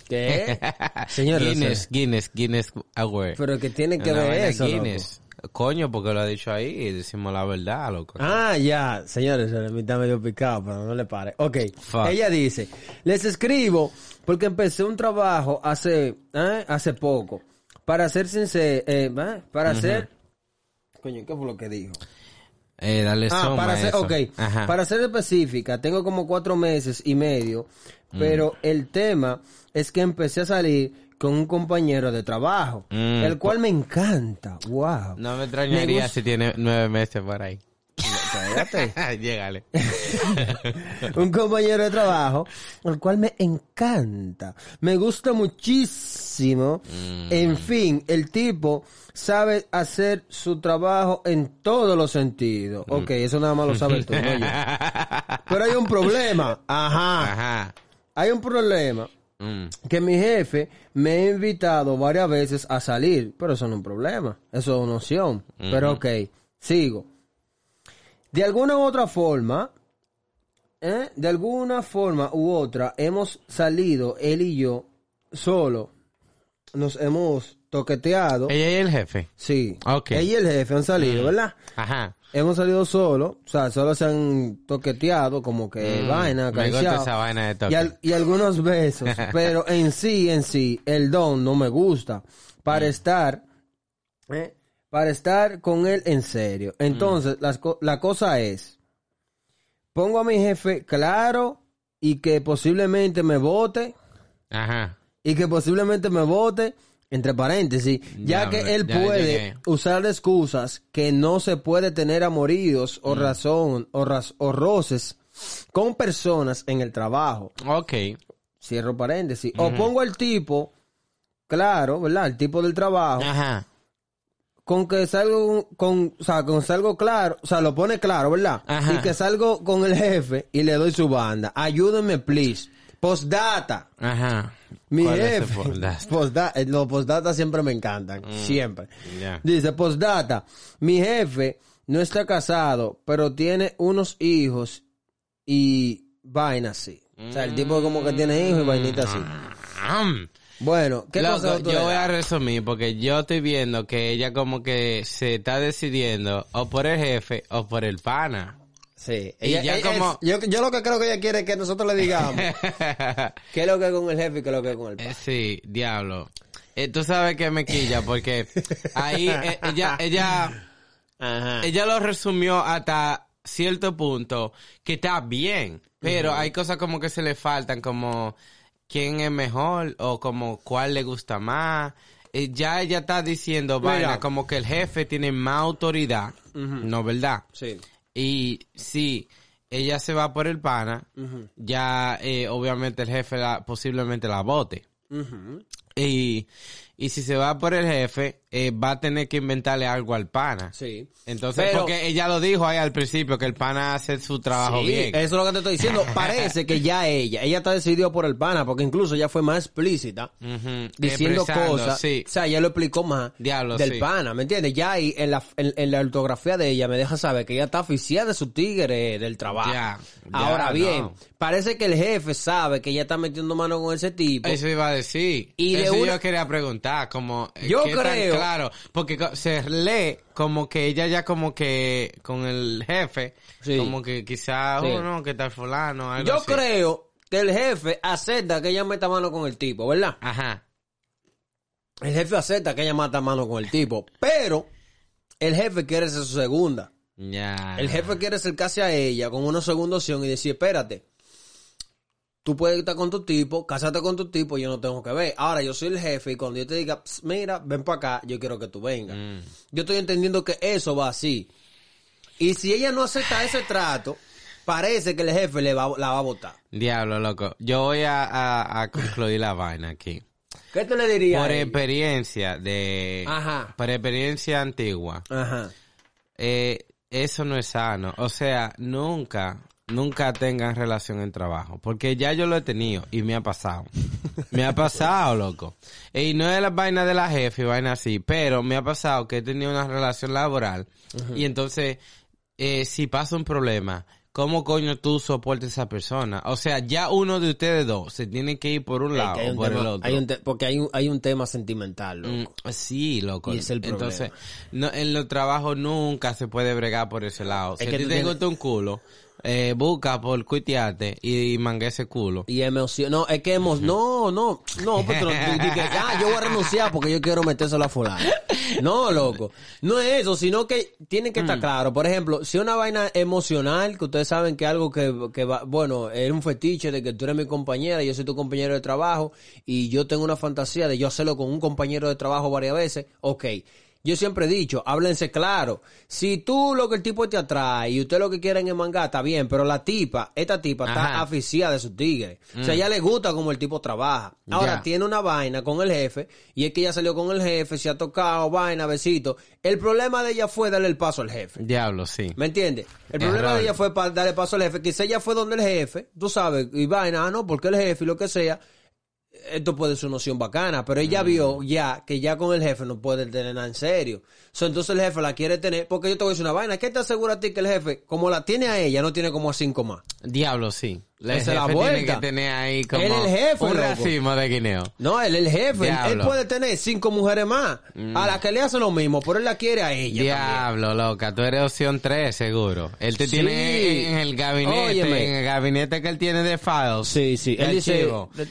¿Qué? Señores. Guinness, Guinness, Guinness Award. Pero que tiene que ver eso, loco. Coño, porque lo ha dicho ahí y decimos la verdad, loco. Ah, ya, señores, se me está medio picado, pero no le pare. Ok, Fuck. ella dice, les escribo porque empecé un trabajo hace, ¿eh? hace poco. Para ser sincero, eh, ¿eh? para hacer... Coño, ¿qué fue lo que dijo? Eh, dale Ah, para ser, eso. ok, Ajá. para ser específica, tengo como cuatro meses y medio, Mm. pero el tema es que empecé a salir con un compañero de trabajo, Mm, el cual me encanta, wow. No me extrañaría si tiene nueve meses por ahí. Llégale. un compañero de trabajo, el cual me encanta, me gusta muchísimo. En fin, el tipo sabe hacer su trabajo en todos los sentidos. Ok, eso nada más lo sabes tú, no. Pero hay un problema. Ajá. Ajá. Hay un problema Mm. que mi jefe me ha invitado varias veces a salir, pero eso no es un problema, eso es una opción. Pero ok, sigo. De alguna u otra forma, ¿eh? de alguna forma u otra, hemos salido, él y yo, solo, nos hemos toqueteado. Ella y el jefe. Sí. Ok. Ella y el jefe han salido, ¿verdad? Ajá. Hemos salido solo, o sea, solo se han toqueteado, como que Mm, vaina, me gusta esa vaina de toque. Y, al- y algunos besos, pero en sí, en sí, el don no me gusta Mm. para estar, ¿eh? para estar con él en serio. Mm. Entonces, las la cosa es, pongo a mi jefe claro y que posiblemente me vote, Ajá. y que posiblemente me vote, entre paréntesis, ya Ya, que él ya puede usar excusas que no se puede tener amoríos Mm. o razón o, ras- o roces con personas en el trabajo. Ok. Cierro paréntesis. O pongo al tipo, claro, ¿verdad? El tipo del trabajo, Ajá. con que salgo con, o sea, con salgo claro, o sea, lo pone claro, ¿verdad? Ajá. Y que salgo con el jefe y le doy su banda. Ayúdenme, please. Postdata. Ajá. Mi ¿Cuál es jefe, postdata? postda- eh, los postdata siempre me encantan, siempre. ya. Dice, postdata, mi jefe no está casado, pero tiene unos hijos y vaina así. O sea, el tipo como que tiene hijos y vainita así. Mm. Bueno, ¿qué Loco, cosa yo voy a resumir porque yo estoy viendo que ella como que se está decidiendo o por el jefe o por el pana. Sí, Y ya como- yo, yo lo que creo que ella quiere es que nosotros le digamos qué es lo que es con el jefe y qué es lo que es con el Eh, padre. sí, diablo. Eh, tú sabes que me quilla porque ahí eh, ella, ella, Ajá. ella lo resumió hasta cierto punto que está bien, pero hay cosas como que se le faltan como quién es mejor o como cuál le gusta más. Eh, ya ella está diciendo Mira. vaina como que el jefe tiene más autoridad, ¿no verdad? Sí. Y si ella se va por el pana, ya eh, obviamente el jefe la, posiblemente la. Ujú. Y, y si se va por el jefe, eh, va a tener que inventarle algo al pana. Sí. Entonces, Pero- porque ella lo dijo ahí al principio, que el pana hace su trabajo Sí, bien. Eso es lo que te estoy diciendo. Parece que ya ella, ella está decidida por el pana, porque incluso ya fue más explícita, Ujú, diciendo cosas. Sí. O sea, ya lo explicó más Diablo, del sí. pana, ¿me entiendes? Ya ahí en la, en, en la ortografía de ella me deja saber que ella está oficial de su tigre del trabajo. Ya, ya, Ahora bien, no. parece que el jefe sabe que ella está metiendo mano con ese tipo. Eso iba a decir. Y de Eso una- yo quería preguntar, como... eh, Yo ¿qué tan creo- claro, porque se lee como que ella ya como que con el jefe, Sí. como que quizá, Sí. oh, no, que tal fulano, algo Yo así. creo que el jefe acepta que ella meta mano con el tipo, ¿verdad? Ajá. El jefe acepta que ella meta mano con el tipo, pero el jefe quiere ser su segunda. Ya. El jefe quiere acercarse a ella con una segunda opción y decir, espérate, tú puedes estar con tu tipo, casarte con tu tipo, yo no tengo que ver. Ahora yo soy el jefe y cuando yo te diga, "Ps, mira, ven para acá, yo quiero que tú vengas. Mm. Yo estoy entendiendo que eso va así. Y si ella no acepta ese trato, parece que el jefe le va, la va a votar. Diablo, loco. Yo voy a, a, a concluir la vaina aquí. ¿Qué tú le dirías? Por experiencia de... Ajá. Por experiencia antigua. Ajá. eh, eso no es sano. O sea, nunca, nunca tengan relación en trabajo. Porque ya yo lo he tenido y me ha pasado. me ha pasado, loco. Y no es la vaina de la jefe y vaina así, pero me ha pasado que he tenido una relación laboral y entonces, eh, si pasa un problema, ¿cómo coño tú soportas a esa persona? O sea, ya uno de ustedes dos se tiene que ir por un lado o por tema- el otro. hay un te- porque hay un, hay un tema sentimental, loco. Mm, Sí, loco. Y es el problema. Entonces, no, en los trabajos nunca se puede bregar por ese lado. Es que te tienes- un culo, eh, busca por cuitearte y, y mangue ese culo. Y emoción, no, es que hemos, no, no, no, pero tú di que, ah, yo voy a renunciar porque yo quiero metérselo a fulano. No, loco. No es eso, sino que tiene que Mm. estar claro. Por ejemplo, si una vaina emocional, que ustedes saben que algo que, que va, bueno, es un fetiche de que tú eres mi compañera, yo soy tu compañero de trabajo, y yo tengo una fantasía de yo hacerlo con un compañero de trabajo varias veces, ok. Yo siempre he dicho, háblense claro. Si tú lo que el tipo te atrae y usted lo que quieren es manga, está bien, pero la tipa, esta tipa está aficiada de su tigre. O sea, ella le gusta como el tipo trabaja. Ahora tiene una vaina con el jefe y es que ella salió con el jefe, se ha tocado, vaina, besito. El problema de ella fue darle el paso al jefe. Diablo, sí. ¿Me entiendes? El Error. problema de ella fue para darle paso al jefe. Quizá ella fue donde el jefe, tú sabes, y vaina, ah, no, porque el jefe y lo que sea, esto puede ser una opción bacana, pero ella vio ya que ya con el jefe no puede tener nada en serio. So, entonces el jefe la quiere tener, porque yo te voy a decir una vaina, ¿qué te asegura a ti que el jefe, como la tiene a ella, no tiene como a cinco más? Diablo, sí. Es la jefe tiene vuelta. que tener ahí como Él es el jefe, un loco. racimo de guineo. No, él es el jefe, él, puede tener cinco mujeres más, a las que le hacen lo mismo, pero él la quiere a ella también. Diablo, loca, tú eres opción 3, seguro. Él te Sí. tiene en el gabinete, Óyeme. en el gabinete que él tiene de files. Sí, sí. Él dice-.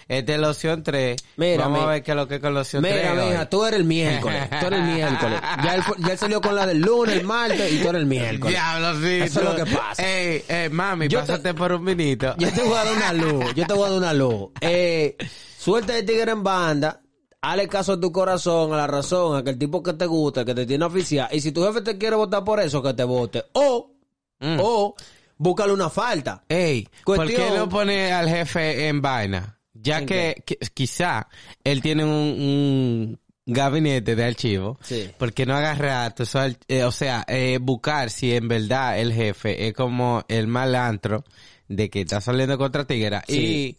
Esta es la opción 3. Mira, Vamos a ver qué es lo que es con la opción 3. Mira, mija, tú eres el miércoles, tú eres el miércoles. Ya él, ya él salió con la del lunes, el martes y tú eres el miércoles. Diablo, sí. Eso es lo que pasa. Ey, ey, mami, Yo te- pásate por un. Yo te voy a dar una luz, yo te voy a dar una luz. Eh, suelta de tigre en banda, hazle caso a tu corazón, a la razón, a que el tipo que te gusta, que te tiene oficial. Y si tu jefe te quiere votar por eso, que te vote. O, Mm. o, búscale una falta. Ey, ¿por qué no pone al jefe en vaina? Ya ¿En que, que- quizá él tiene un, un gabinete de archivo. Sí. ¿Por qué no agarrar, eh, o sea, eh, buscar si en verdad el jefe es como el malantro de que está saliendo contra Tiguera Sí. y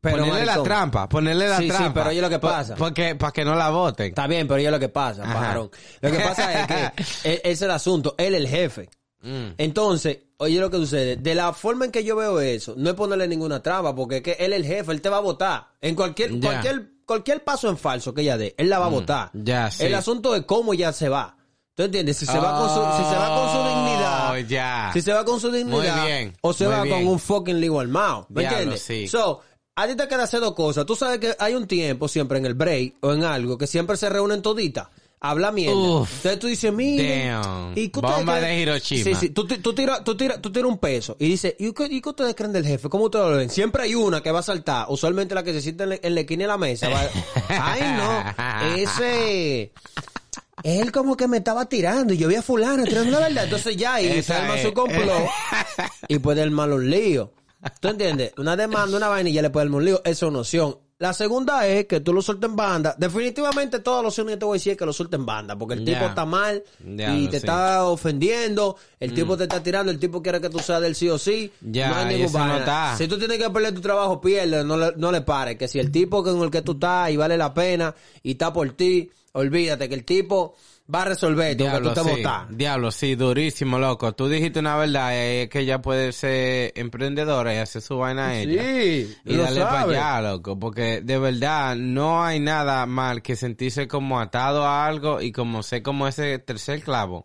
Pero, ponerle la trampa, ponerle la Sí, sí, trampa. pero oye lo que Pa- pasa. Porque, para que no la voten. Está bien, pero yo lo que pasa, Ajá. pajarón. Lo que pasa es que e- ese es el asunto. Él es el jefe. Mm. Entonces, oye lo que sucede. De la forma en que yo veo eso, no es ponerle ninguna traba, porque es que él es el jefe, él te va a votar. En cualquier, cualquier, cualquier paso en falso que ella dé, él la va a votar. ya, sí. El asunto es cómo ella se va. ¿Tú entiendes? Si se va con su, si se va con su Oh, dignidad. Si se va con su dignidad. Muy bien, O se muy va bien. con un fucking lío armado. ¿Me Diablo, entiendes? sí. So, a ti te queda hacer dos cosas. Tú sabes que hay un tiempo siempre en el break o en algo que siempre se reúnen toditas. Habla mierda. Uf. Entonces tú dices, mira. Damn. ¿y qué Bomba creen? de Hiroshima. Sí, sí. Tú, ti- tú tiras tú tira, tú tira un peso y dices, ¿y qué, y qué ustedes creen del jefe? ¿Cómo ustedes lo ven? Siempre hay una que va a saltar. Usualmente la que se sienta en la, en la esquina de la mesa. va- Ay, no. Ese. Él como que me estaba tirando y yo vi a fulano tirando la verdad. Entonces ya ahí se arma es. su complot y puede armar un lío. ¿Tú entiendes? Una demanda, una vaina y ya le puede armar un lío. Esa es una opción. La segunda es que tú lo sueltes en banda. Definitivamente todas las opciones que te voy a decir es que lo sueltes en banda. Porque el tipo está mal y te está ofendiendo. El tipo te está tirando. El tipo quiere que tú seas del sí o sí. Ya, no hay y ningún eso no vaina. está. Si tú tienes que perder tu trabajo, pierde. No le, no le pares. Que si el tipo con el que tú estás y vale la pena y está por ti, olvídate que el tipo va a resolver tú, que tú Diablo, te sí. botas. Diablo, sí, durísimo, loco. Tú dijiste una verdad, eh, es que ella puede ser emprendedora y hacer su vaina a ella. Sí, Y lo darle para allá, loco, porque de verdad no hay nada mal que sentirse como atado a algo y como ser como ese tercer clavo.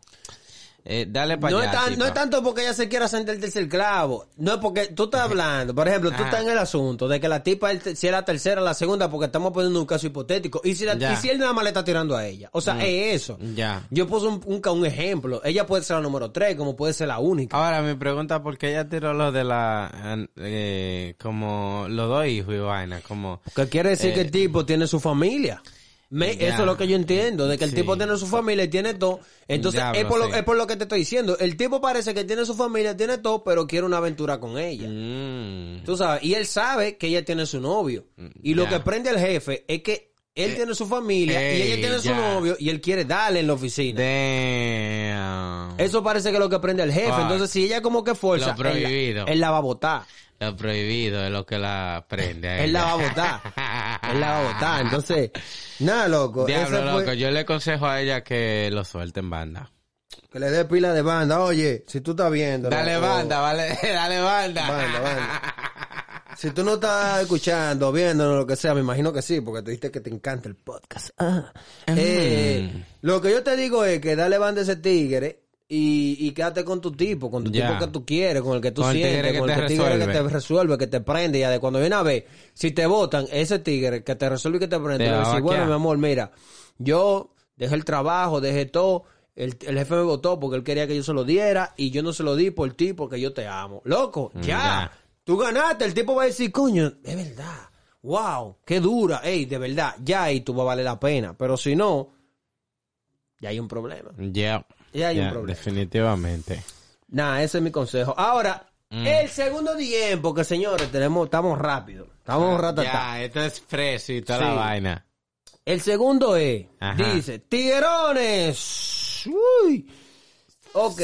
Eh, dale para No allá. es, tan- no es tanto porque ella se quiera sentar el tercer clavo. No es porque tú estás hablando. Por ejemplo, tú estás en el asunto de que la tipa si es la tercera o la segunda porque estamos poniendo un caso hipotético. Y si, la- Ya. y si él nada más le está tirando a ella. O sea, es eso. Ya. Yo puse un, un, un ejemplo. Ella puede ser la número tres como puede ser la única. Ahora me pregunta por qué ella tiró lo de la, eh, como los dos hijos y vaina, como... Que quiere decir que el tipo tiene su familia. Me- Eh. Eso es lo que yo entiendo, de que el Sí. tipo tiene su familia y tiene todo. Entonces, Diablo, es, por lo, es por lo que te estoy diciendo. El tipo parece que tiene su familia, tiene todo, pero quiere una aventura con ella. Mm. Tú sabes, y él sabe que ella tiene su novio. Y lo que prende al jefe es que él tiene su familia y ella tiene su novio y él quiere darle en la oficina. Damn. Eso parece que es lo que prende al jefe. Fuck. Entonces, si ella como que fuerza, él, él la va a votar. Lo prohibido es lo que la prende. Él la va a votar. él la va a votar. Entonces, nada, loco. Diablo, fue- loco, yo le aconsejo a ella que lo suelte en banda. Que le dé pila de banda. Oye, si tú estás viendo. Dale loco, banda, vale, dale banda. Banda, banda. Si tú no estás escuchando, viendo, lo que sea, me imagino que sí, porque tú dijiste que te encanta el podcast. Ah. Eh, lo que yo te digo es que dale banda a ese tigre y, y quédate con tu tipo, con tu tipo que tú quieres, con el que tú Con el tigre sientes, que con te el que tigre que te resuelve, que te prende. Ya de cuando viene a ver, si te votan, ese tigre que te resuelve y que te prende, Te le decir, bueno, mi amor, mira, yo dejé el trabajo, dejé todo. El, el jefe me votó porque él quería que yo se lo diera y yo no se lo di por ti porque yo te amo. Loco, ya. Ya. Tú ganaste. El tipo va a decir, coño, es verdad. Wow, qué dura. Ey, de verdad, ya ahí tú va a valer la pena. Pero si no, ya hay un problema. Ya. Ya hay un problema. definitivamente. Nada, ese es mi consejo. Ahora, Mm. el segundo tiempo, que señores, tenemos, estamos rápido. Estamos ratatá. Ya, esto es fresco y toda Sí. la vaina. El segundo es, Ajá. dice, Tiguerones. Uy. Ok.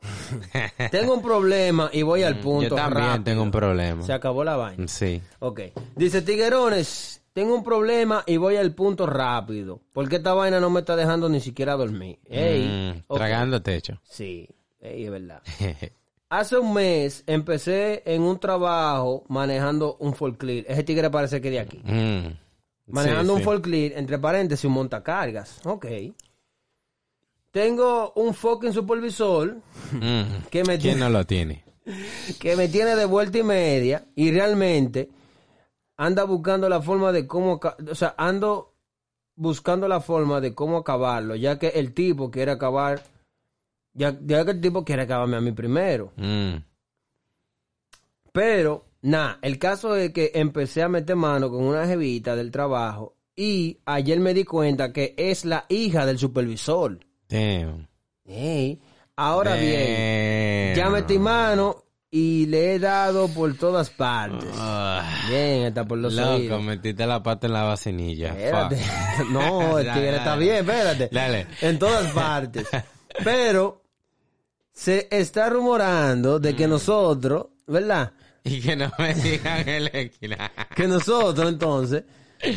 tengo un problema y voy al punto. Mm, Yo también rápido. tengo un problema. Se acabó la vaina. Sí. Ok. Dice, Tiguerones, tengo un problema y voy al punto rápido. Porque esta vaina no me está dejando ni siquiera dormir. Ey. Mm. Tragando techo. Sí, ey, es verdad. Hace un mes empecé en un trabajo manejando un forklift. Ese tigre parece que de aquí. Mm. Manejando Sí, un sí. forklift, entre paréntesis, un montacargas. Ok. Tengo un fucking supervisor Mm. que me, ¿Quién tiene, no lo tiene? que me tiene de vuelta y media y realmente anda buscando la forma de cómo, o sea, ando buscando la forma de cómo acabarlo, ya que el tipo quiere acabar, ya, ya que el tipo quiere acabarme a mí primero. Mm. Pero, nada, el caso es que empecé a meter mano con una jevita del trabajo y ayer me di cuenta que es la hija del supervisor. Damn. Ey, ahora bien, ya metí mano y le he dado por todas partes. Ah, Bien, hasta por los Loco, oídos. metiste la pata en la vacinilla. Espérate. No, el tigre está bien, espérate. Dale. En todas partes. Pero se está rumorando de Mm. que nosotros, ¿verdad? Y que no me digan en la esquina. que nosotros entonces,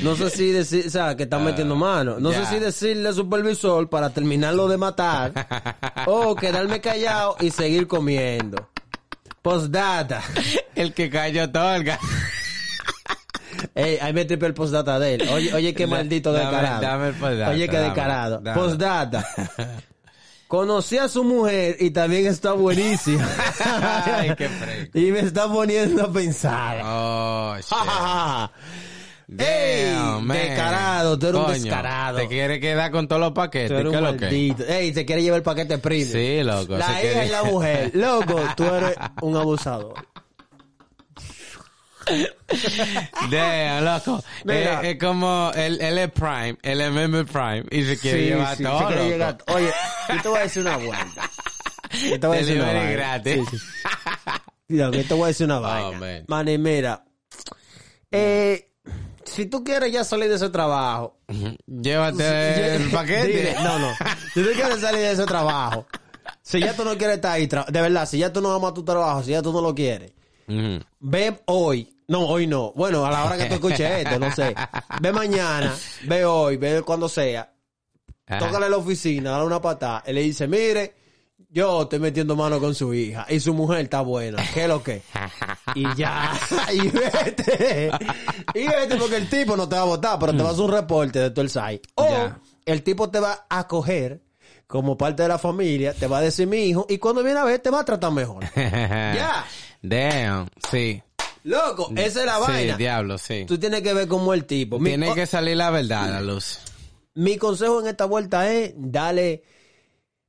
no sé si decir, o sea, que están metiendo mano, no Ah, sé si decirle al supervisor para terminarlo de matar o quedarme callado y seguir comiendo. Postdata. El que cayó otorga. Ey, ahí me tripe el postdata de él. Oye, oye, qué maldito dame- descarado. dame el postdata, Oye, qué descarado. dame. Postdata. Conocí a su mujer y también está buenísima. Ay, qué fresco. y me está poniendo a pensar. Oh, shit. ¡Ey! Damn, man. Descarado, tú eres un Coño, descarado. Te quiere quedar con todos los paquetes. Tú eres ¿Qué un lo que? maldito. Ey, te quiere llevar el paquete premium. Sí, loco. La hija quiere- y la mujer. Loco, tú eres un abusador. Damn, loco. Es, es como él, él es Prime, él es member Prime y se quiere llevar sí, todo. se quiere loco. llegar- Oye, yo te voy a decir una vuelta. Yo te voy a decir una vaina. gratis. Sí, sí. Mira, que te voy a decir una vaina. man. Manny, mira. Eh, si tú quieres ya salir de ese trabajo. Llévate el paquete. Dile, no, no. Si tú quieres salir de ese trabajo. Si ya tú no quieres estar ahí, de verdad, si ya tú no amas tu trabajo, si ya tú no lo quieres. Ve hoy. No, hoy no. Bueno, a la hora que tú escuches esto, no sé. Ve mañana, ve hoy, ve cuando sea. Ajá. Tócale a la oficina, dale una patada. Y le dice, mire, yo estoy metiendo mano con su hija y su mujer está buena. ¿Qué es lo que? Y ya. Y vete. Y vete porque el tipo no te va a votar, pero te va a hacer un reporte de todo el site. O Ya. el tipo te va a coger como parte de la familia, te va a decir mi hijo y cuando viene a ver te va a tratar mejor. Ya. Damn, sí. Loco, esa es la Sí, vaina. diablo, sí. Tú tienes que ver cómo el tipo. Tiene que salir la verdad a la luz. Mi consejo en esta vuelta es, dale,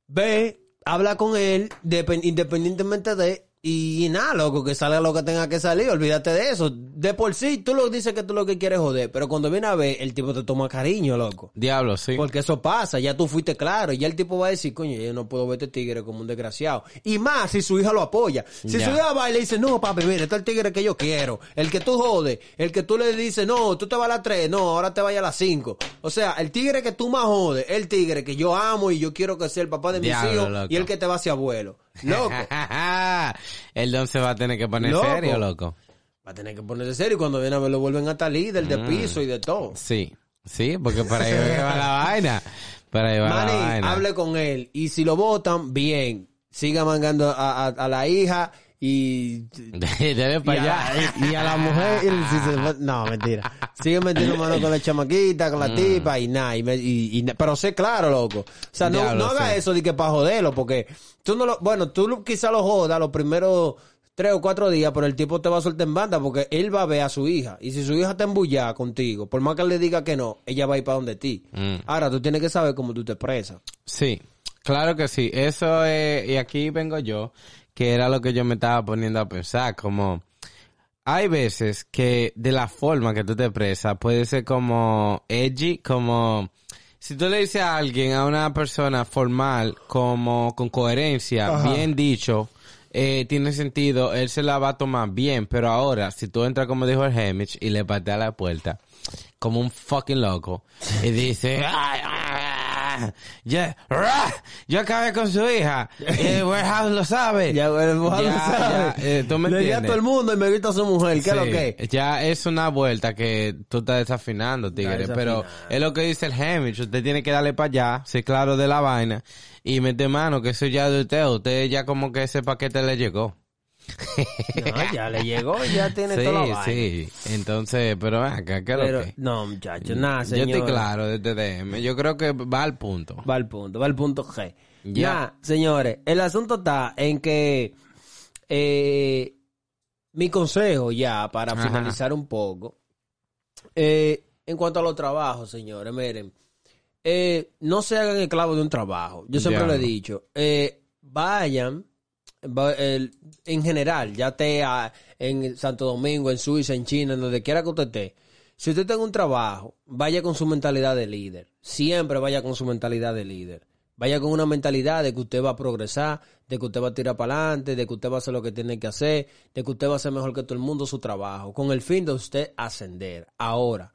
ve, habla con él, depen- independientemente de, y, nada, loco, que salga lo que tenga que salir, olvídate de eso. De por sí, tú lo dices que tú lo que quieres joder, pero cuando viene a ver, el tipo te toma cariño, loco. Diablo, sí. Porque eso pasa, ya tú fuiste claro, y ya el tipo va a decir, coño, yo no puedo ver este tigre como un desgraciado. Y más si su hija lo apoya. Si Ya. su hija va y le dice, no, papi, mira, este es el tigre que yo quiero. El que tú jodes, el que tú le dices, no, tú te vas a las 3, no, ahora te vayas a las 5. O sea, el tigre que tú más jodes, el tigre que yo amo y yo quiero que sea el papá de mis Diablo, hijos loco. y el que te va hacia abuelo. Loco. el don se va a tener que poner Loco. serio, loco. va a tener que ponerse serio y cuando viene a ver lo vuelven hasta líder Mm. de piso y de todo. Sí, sí, porque para ahí va la vaina. Para ahí va la vaina. hable con él. Y si lo votan, bien. Siga mangando a, a- a la hija y... Dale Y para a, allá. la, y a la mujer, y si se- no, mentira. Sigue metiendo mano con la chamaquita, Mm. con la tipa y nada. Y, y- y pero sé claro, loco. O sea, no, no haga sí. eso de que para joderlo, porque tú no lo, bueno, tú quizá lo jodas los primeros tres o cuatro días, pero el tipo te va a soltar en banda porque él va a ver a su hija. Y si su hija está embullada contigo, por más que él le diga que no, ella va a ir para donde ti. Mm. Ahora, tú tienes que saber cómo tú te expresas. Sí, claro que sí. Eso es, y aquí vengo yo, que era lo que yo me estaba poniendo a pensar, como hay veces que de la forma que tú te expresas puede ser como edgy, como si tú le dices a alguien, a una persona formal, como con coherencia, bien dicho, eh, tiene sentido, él se la va a tomar bien, pero ahora, si tú entras como dijo el Hemich y le pateas la puerta, como un fucking loco, y dice, "Ay, ah, ya, ah, yo acabé con su hija, el warehouse lo sabe. Ya, Ya, lo sabe. ya, eh, tú me Le di a todo el mundo y me grita a su mujer. ¿Qué es lo que? Ya es una vuelta que tú estás desafinando, tigre. Está Pero es lo que dice el Hemich. Usted tiene que darle para allá, ser claro de la vaina y meter mano, que eso ya de usted. Usted ya como que ese paquete le llegó. No, ya le llegó, ya tiene sí, la vaina. sí. Entonces, pero acá, ¿qué Pero, que? no, muchachos, nada, Yo señor. estoy claro de este DM. Yo creo que va al punto. Va al punto, va al punto G. Ya. Señores, el asunto está en que eh, mi consejo ya para Ajá. finalizar un poco, eh, en cuanto a los trabajos, señores, miren, eh, no se hagan esclavos de un trabajo. Yo siempre Diablo. lo he dicho, eh, vayan, va- el- en general, ya esté a- en Santo Domingo, en Suiza, en China, en donde quiera que usted esté. Si usted tenga un trabajo, vaya con su mentalidad de líder. Siempre vaya con su mentalidad de líder. Vaya con una mentalidad de que usted va a progresar, de que usted va a tirar para adelante, de que usted va a hacer lo que tiene que hacer, de que usted va a hacer mejor que todo el mundo su trabajo, con el fin de usted ascender. Ahora,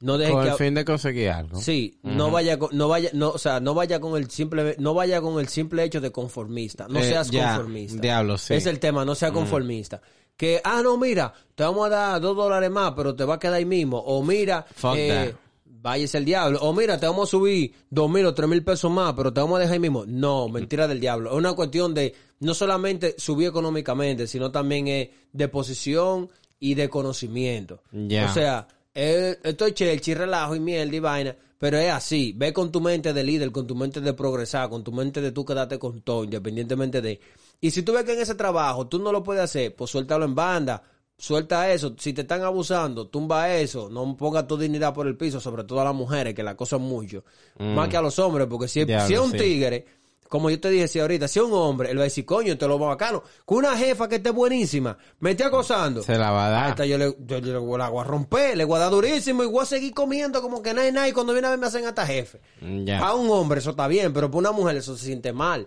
no deje Con que el fin de conseguir algo. Sí, no vaya con, no vaya, no, o sea, no vaya con el simple, no vaya con el simple hecho de conformista. No Eh, seas ya, conformista. diablo, sí. Es el tema, no sea conformista. que, ah, no, mira, te vamos a dar dos dólares más, pero te va a quedar ahí mismo. O mira, Fuck eh, that. váyase el diablo. O mira, te vamos a subir dos mil o tres mil pesos más, pero te vamos a dejar ahí mismo. No, mentira del diablo. Es una cuestión de no solamente subir económicamente, sino también de posición y de conocimiento. Ya. O sea, eh, estoy chelchi, relajo y mierda y vaina, pero es así. Ve con tu mente de líder, con tu mente de progresar, con tu mente de tú quedarte con todo, independientemente de... Y si tú ves que en ese trabajo tú no lo puedes hacer, pues suéltalo en banda. Suelta eso, si te están abusando, tumba eso, no pongas tu dignidad por el piso, sobre todo a las mujeres que la acosan mucho, más que a los hombres, porque si, Diablo, si es un sí. tigre, como yo te dije si ahorita, si un hombre, él va a decir, coño, te lo va bacano, con una jefa que esté buenísima, me esté acosando, Se la va a dar. Yo le, yo, yo le- la voy a romper, le voy a dar durísimo y voy a seguir comiendo como que nada y nada. Y cuando viene a ver me hacen hasta jefe. Ya. A un hombre eso está bien, pero para una mujer eso se siente mal.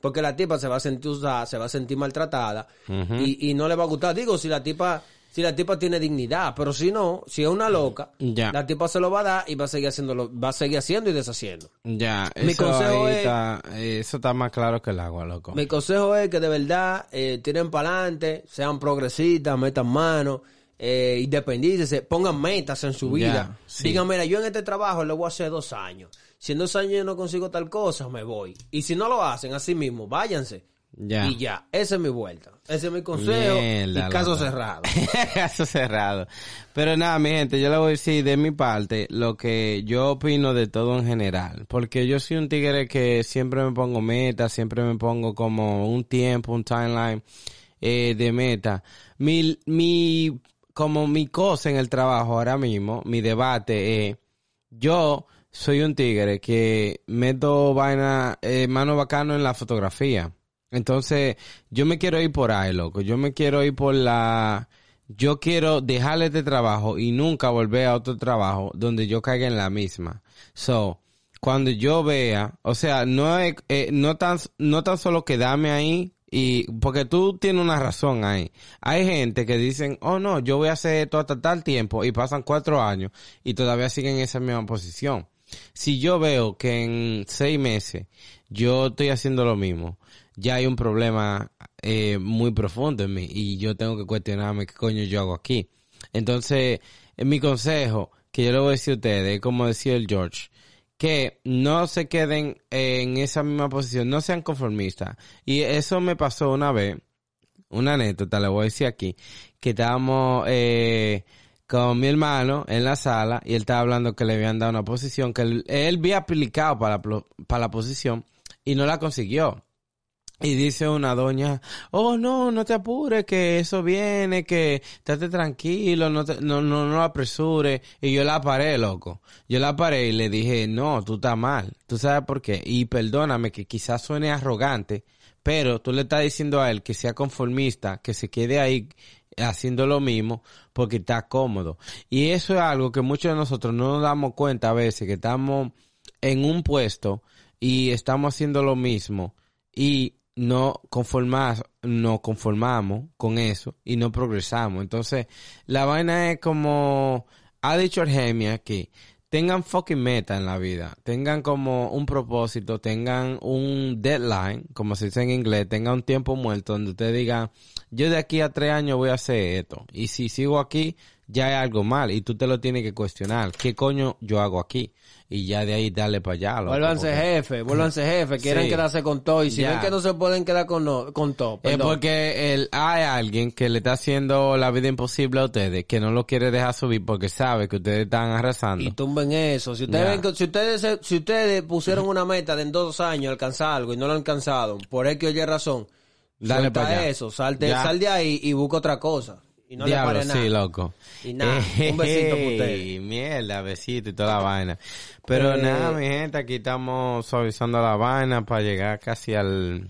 Porque la tipa se va a sentir usada, se va a sentir maltratada y, y no le va a gustar. Digo, si la tipa, si la tipa tiene dignidad, pero si no, si es una loca, Ya. la tipa se lo va a dar y va a seguir haciéndolo, va a seguir haciendo y deshaciendo. Ya, Mi eso consejo es- está, eso está más claro que el agua, loco. Mi consejo es que de verdad eh, tiren para adelante, sean progresistas, metan manos, eh, independícense, pongan metas en su vida. sí. Digan, mira, yo en este trabajo le voy a hacer dos años. Si en dos años yo no consigo tal cosa, me voy. Y si no lo hacen así mismo, váyanse. Ya. Y ya, esa es mi vuelta. Ese es mi consejo. Mierda, y caso loco. cerrado. Caso cerrado. Pero nada, mi gente, yo le voy a decir de mi parte lo que yo opino de todo en general. Porque yo soy un tigre que siempre me pongo metas, siempre me pongo como un tiempo, un timeline eh, de meta. Mi, mi, como mi cosa en el trabajo ahora mismo, mi debate es, yo soy un tigre que meto vaina, eh, mano bacano en la fotografía. Entonces, yo me quiero ir por ahí, loco. Yo me quiero ir por la... Yo quiero dejarle este trabajo y nunca volver a otro trabajo donde yo caiga en la misma. So, cuando yo vea, o sea, no eh, no tan, no tan solo quedarme ahí y, porque tú tienes una razón ahí. Hay gente que dicen, oh no, yo voy a hacer esto hasta tal tiempo y pasan cuatro años y todavía siguen en esa misma posición. Si yo veo que en seis meses yo estoy haciendo lo mismo, ya hay un problema eh, muy profundo en mí y yo tengo que cuestionarme qué coño yo hago aquí. Entonces, eh, mi consejo que yo le voy a decir a ustedes, es como decía el George, que no se queden en esa misma posición, no sean conformistas. Y eso me pasó una vez, una anécdota, le voy a decir aquí, que estábamos eh, con mi hermano en la sala y él estaba hablando que le habían dado una posición, que él, había aplicado para para la posición y no la consiguió. Y dice una doña, oh no, no te apures, que eso viene, que estate tranquilo, no, te- no, no, no apresures. Y yo la paré, loco. Yo la paré y le dije, no, tú estás mal. ¿Tú sabes por qué? Y perdóname que quizás suene arrogante, pero tú le estás diciendo a él que sea conformista, que se quede ahí haciendo lo mismo porque está cómodo. Y eso es algo que muchos de nosotros no nos damos cuenta a veces, que estamos en un puesto y estamos haciendo lo mismo y no conformas, no conformamos con eso y no progresamos. Entonces, la vaina es como ha dicho Argemia que tengan fucking meta en la vida, tengan como un propósito, tengan un deadline, como se dice en inglés, tengan un tiempo muerto donde usted diga, yo de aquí a tres años voy a hacer esto. Y si sigo aquí, ya hay algo mal y tú te lo tienes que cuestionar. ¿Qué coño yo hago aquí? Y ya de ahí darle para allá. loco, Vuélvanse porque- jefe, vuélvanse jefe, quieren Sí. quedarse con todo. Y si Ya. ven que no se pueden quedar con, no, con todo, Es porque el, hay alguien que le está haciendo la vida imposible a ustedes, que no lo quiere dejar subir porque sabe que ustedes están arrasando. y tumben eso. Si ustedes, ven si ustedes, si ustedes pusieron una meta de en dos años alcanzar algo y no lo han alcanzado, por X o Y razón, Dale suelta pa' allá. eso, salte, Ya. sal de ahí y busca otra cosa. Y no Diablo, le sí, loco. Y nada, un besito para ustedes. Mierda, besito y toda la vaina. Pero Eh, nada, mi gente, aquí estamos suavizando la vaina para llegar casi al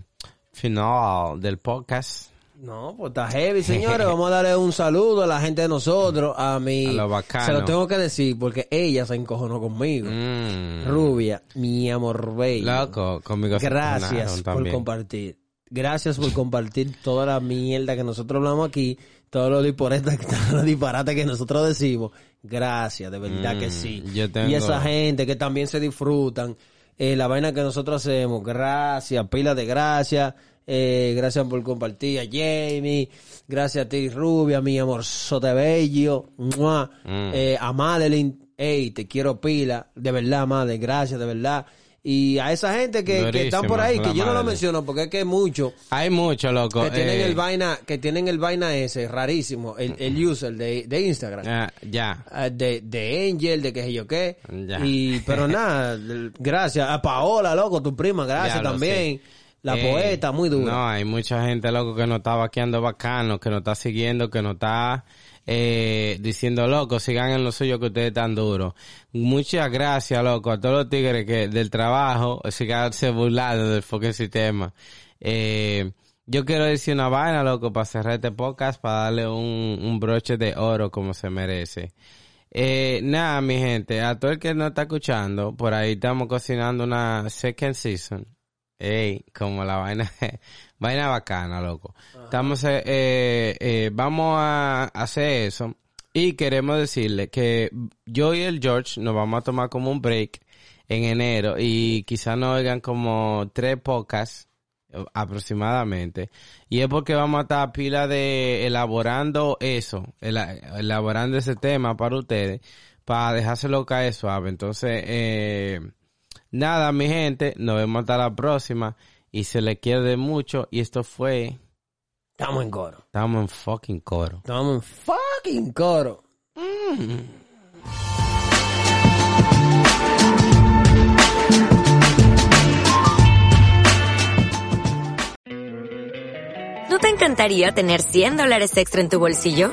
final del podcast. No, pues está heavy, señores. Vamos a darle un saludo a la gente de nosotros, a mi... A lo bacano. Se lo tengo que decir porque ella se encojonó conmigo. Mm. Rubia, mi amor bello. Loco, conmigo Gracias por compartir. Gracias por compartir toda la mierda que nosotros hablamos aquí, todos los disparates, todos los disparates que nosotros decimos. Gracias, de verdad Mm, que sí. yo tengo- Y esa gente que también se disfrutan eh, la vaina que nosotros hacemos. Gracias, pila de gracias. Eh, gracias por compartir a Jamie. Gracias a ti, Rubia, mi amor de bello. Mua. Eh, a Madeline. Ey, te quiero pila. De verdad, madre. Gracias, de verdad. Y a esa gente que, que están por ahí, que yo no lo menciono porque es que hay muchos Hay mucho, loco. que tienen eh, el vaina, que tienen el vaina ese, rarísimo, el, el user de, de Instagram. ah, ya. Ah, de, de Angel, de qué sé yo qué. Ya. Y, pero nada, gracias. A Paola, loco, tu prima, gracias Diablo, también. sí. La Eh, poeta, muy dura. No, hay mucha gente, loco, que nos está vaqueando bacano, que nos está siguiendo, que nos está eh, diciendo, loco, sigan en lo suyo que ustedes están duros. Muchas gracias, loco, a todos los tigres que del trabajo sigan se burlando del fucking sistema. Eh, yo quiero decir una vaina, loco, para cerrar este podcast, para darle un, un broche de oro como se merece. Eh, nada, mi gente, a todo el que nos está escuchando, por ahí estamos cocinando una second season. Ey, como la vaina, vaina bacana, loco. Estamos, eh, eh, eh, vamos a hacer eso. Y queremos decirle que yo y el George nos vamos a tomar como un break en enero y quizás nos oigan como tres podcasts eh, aproximadamente. Y es porque vamos a estar a pila de elaborando eso, ela- elaborando ese tema para ustedes, para dejárselo caer suave. Entonces, eh, nada, mi gente, nos vemos hasta la próxima y se le quiere mucho y esto fue, Estamos en coro. estamos en fucking coro. Estamos en fucking coro. ¿No te encantaría tener 100 dólares extra en tu bolsillo?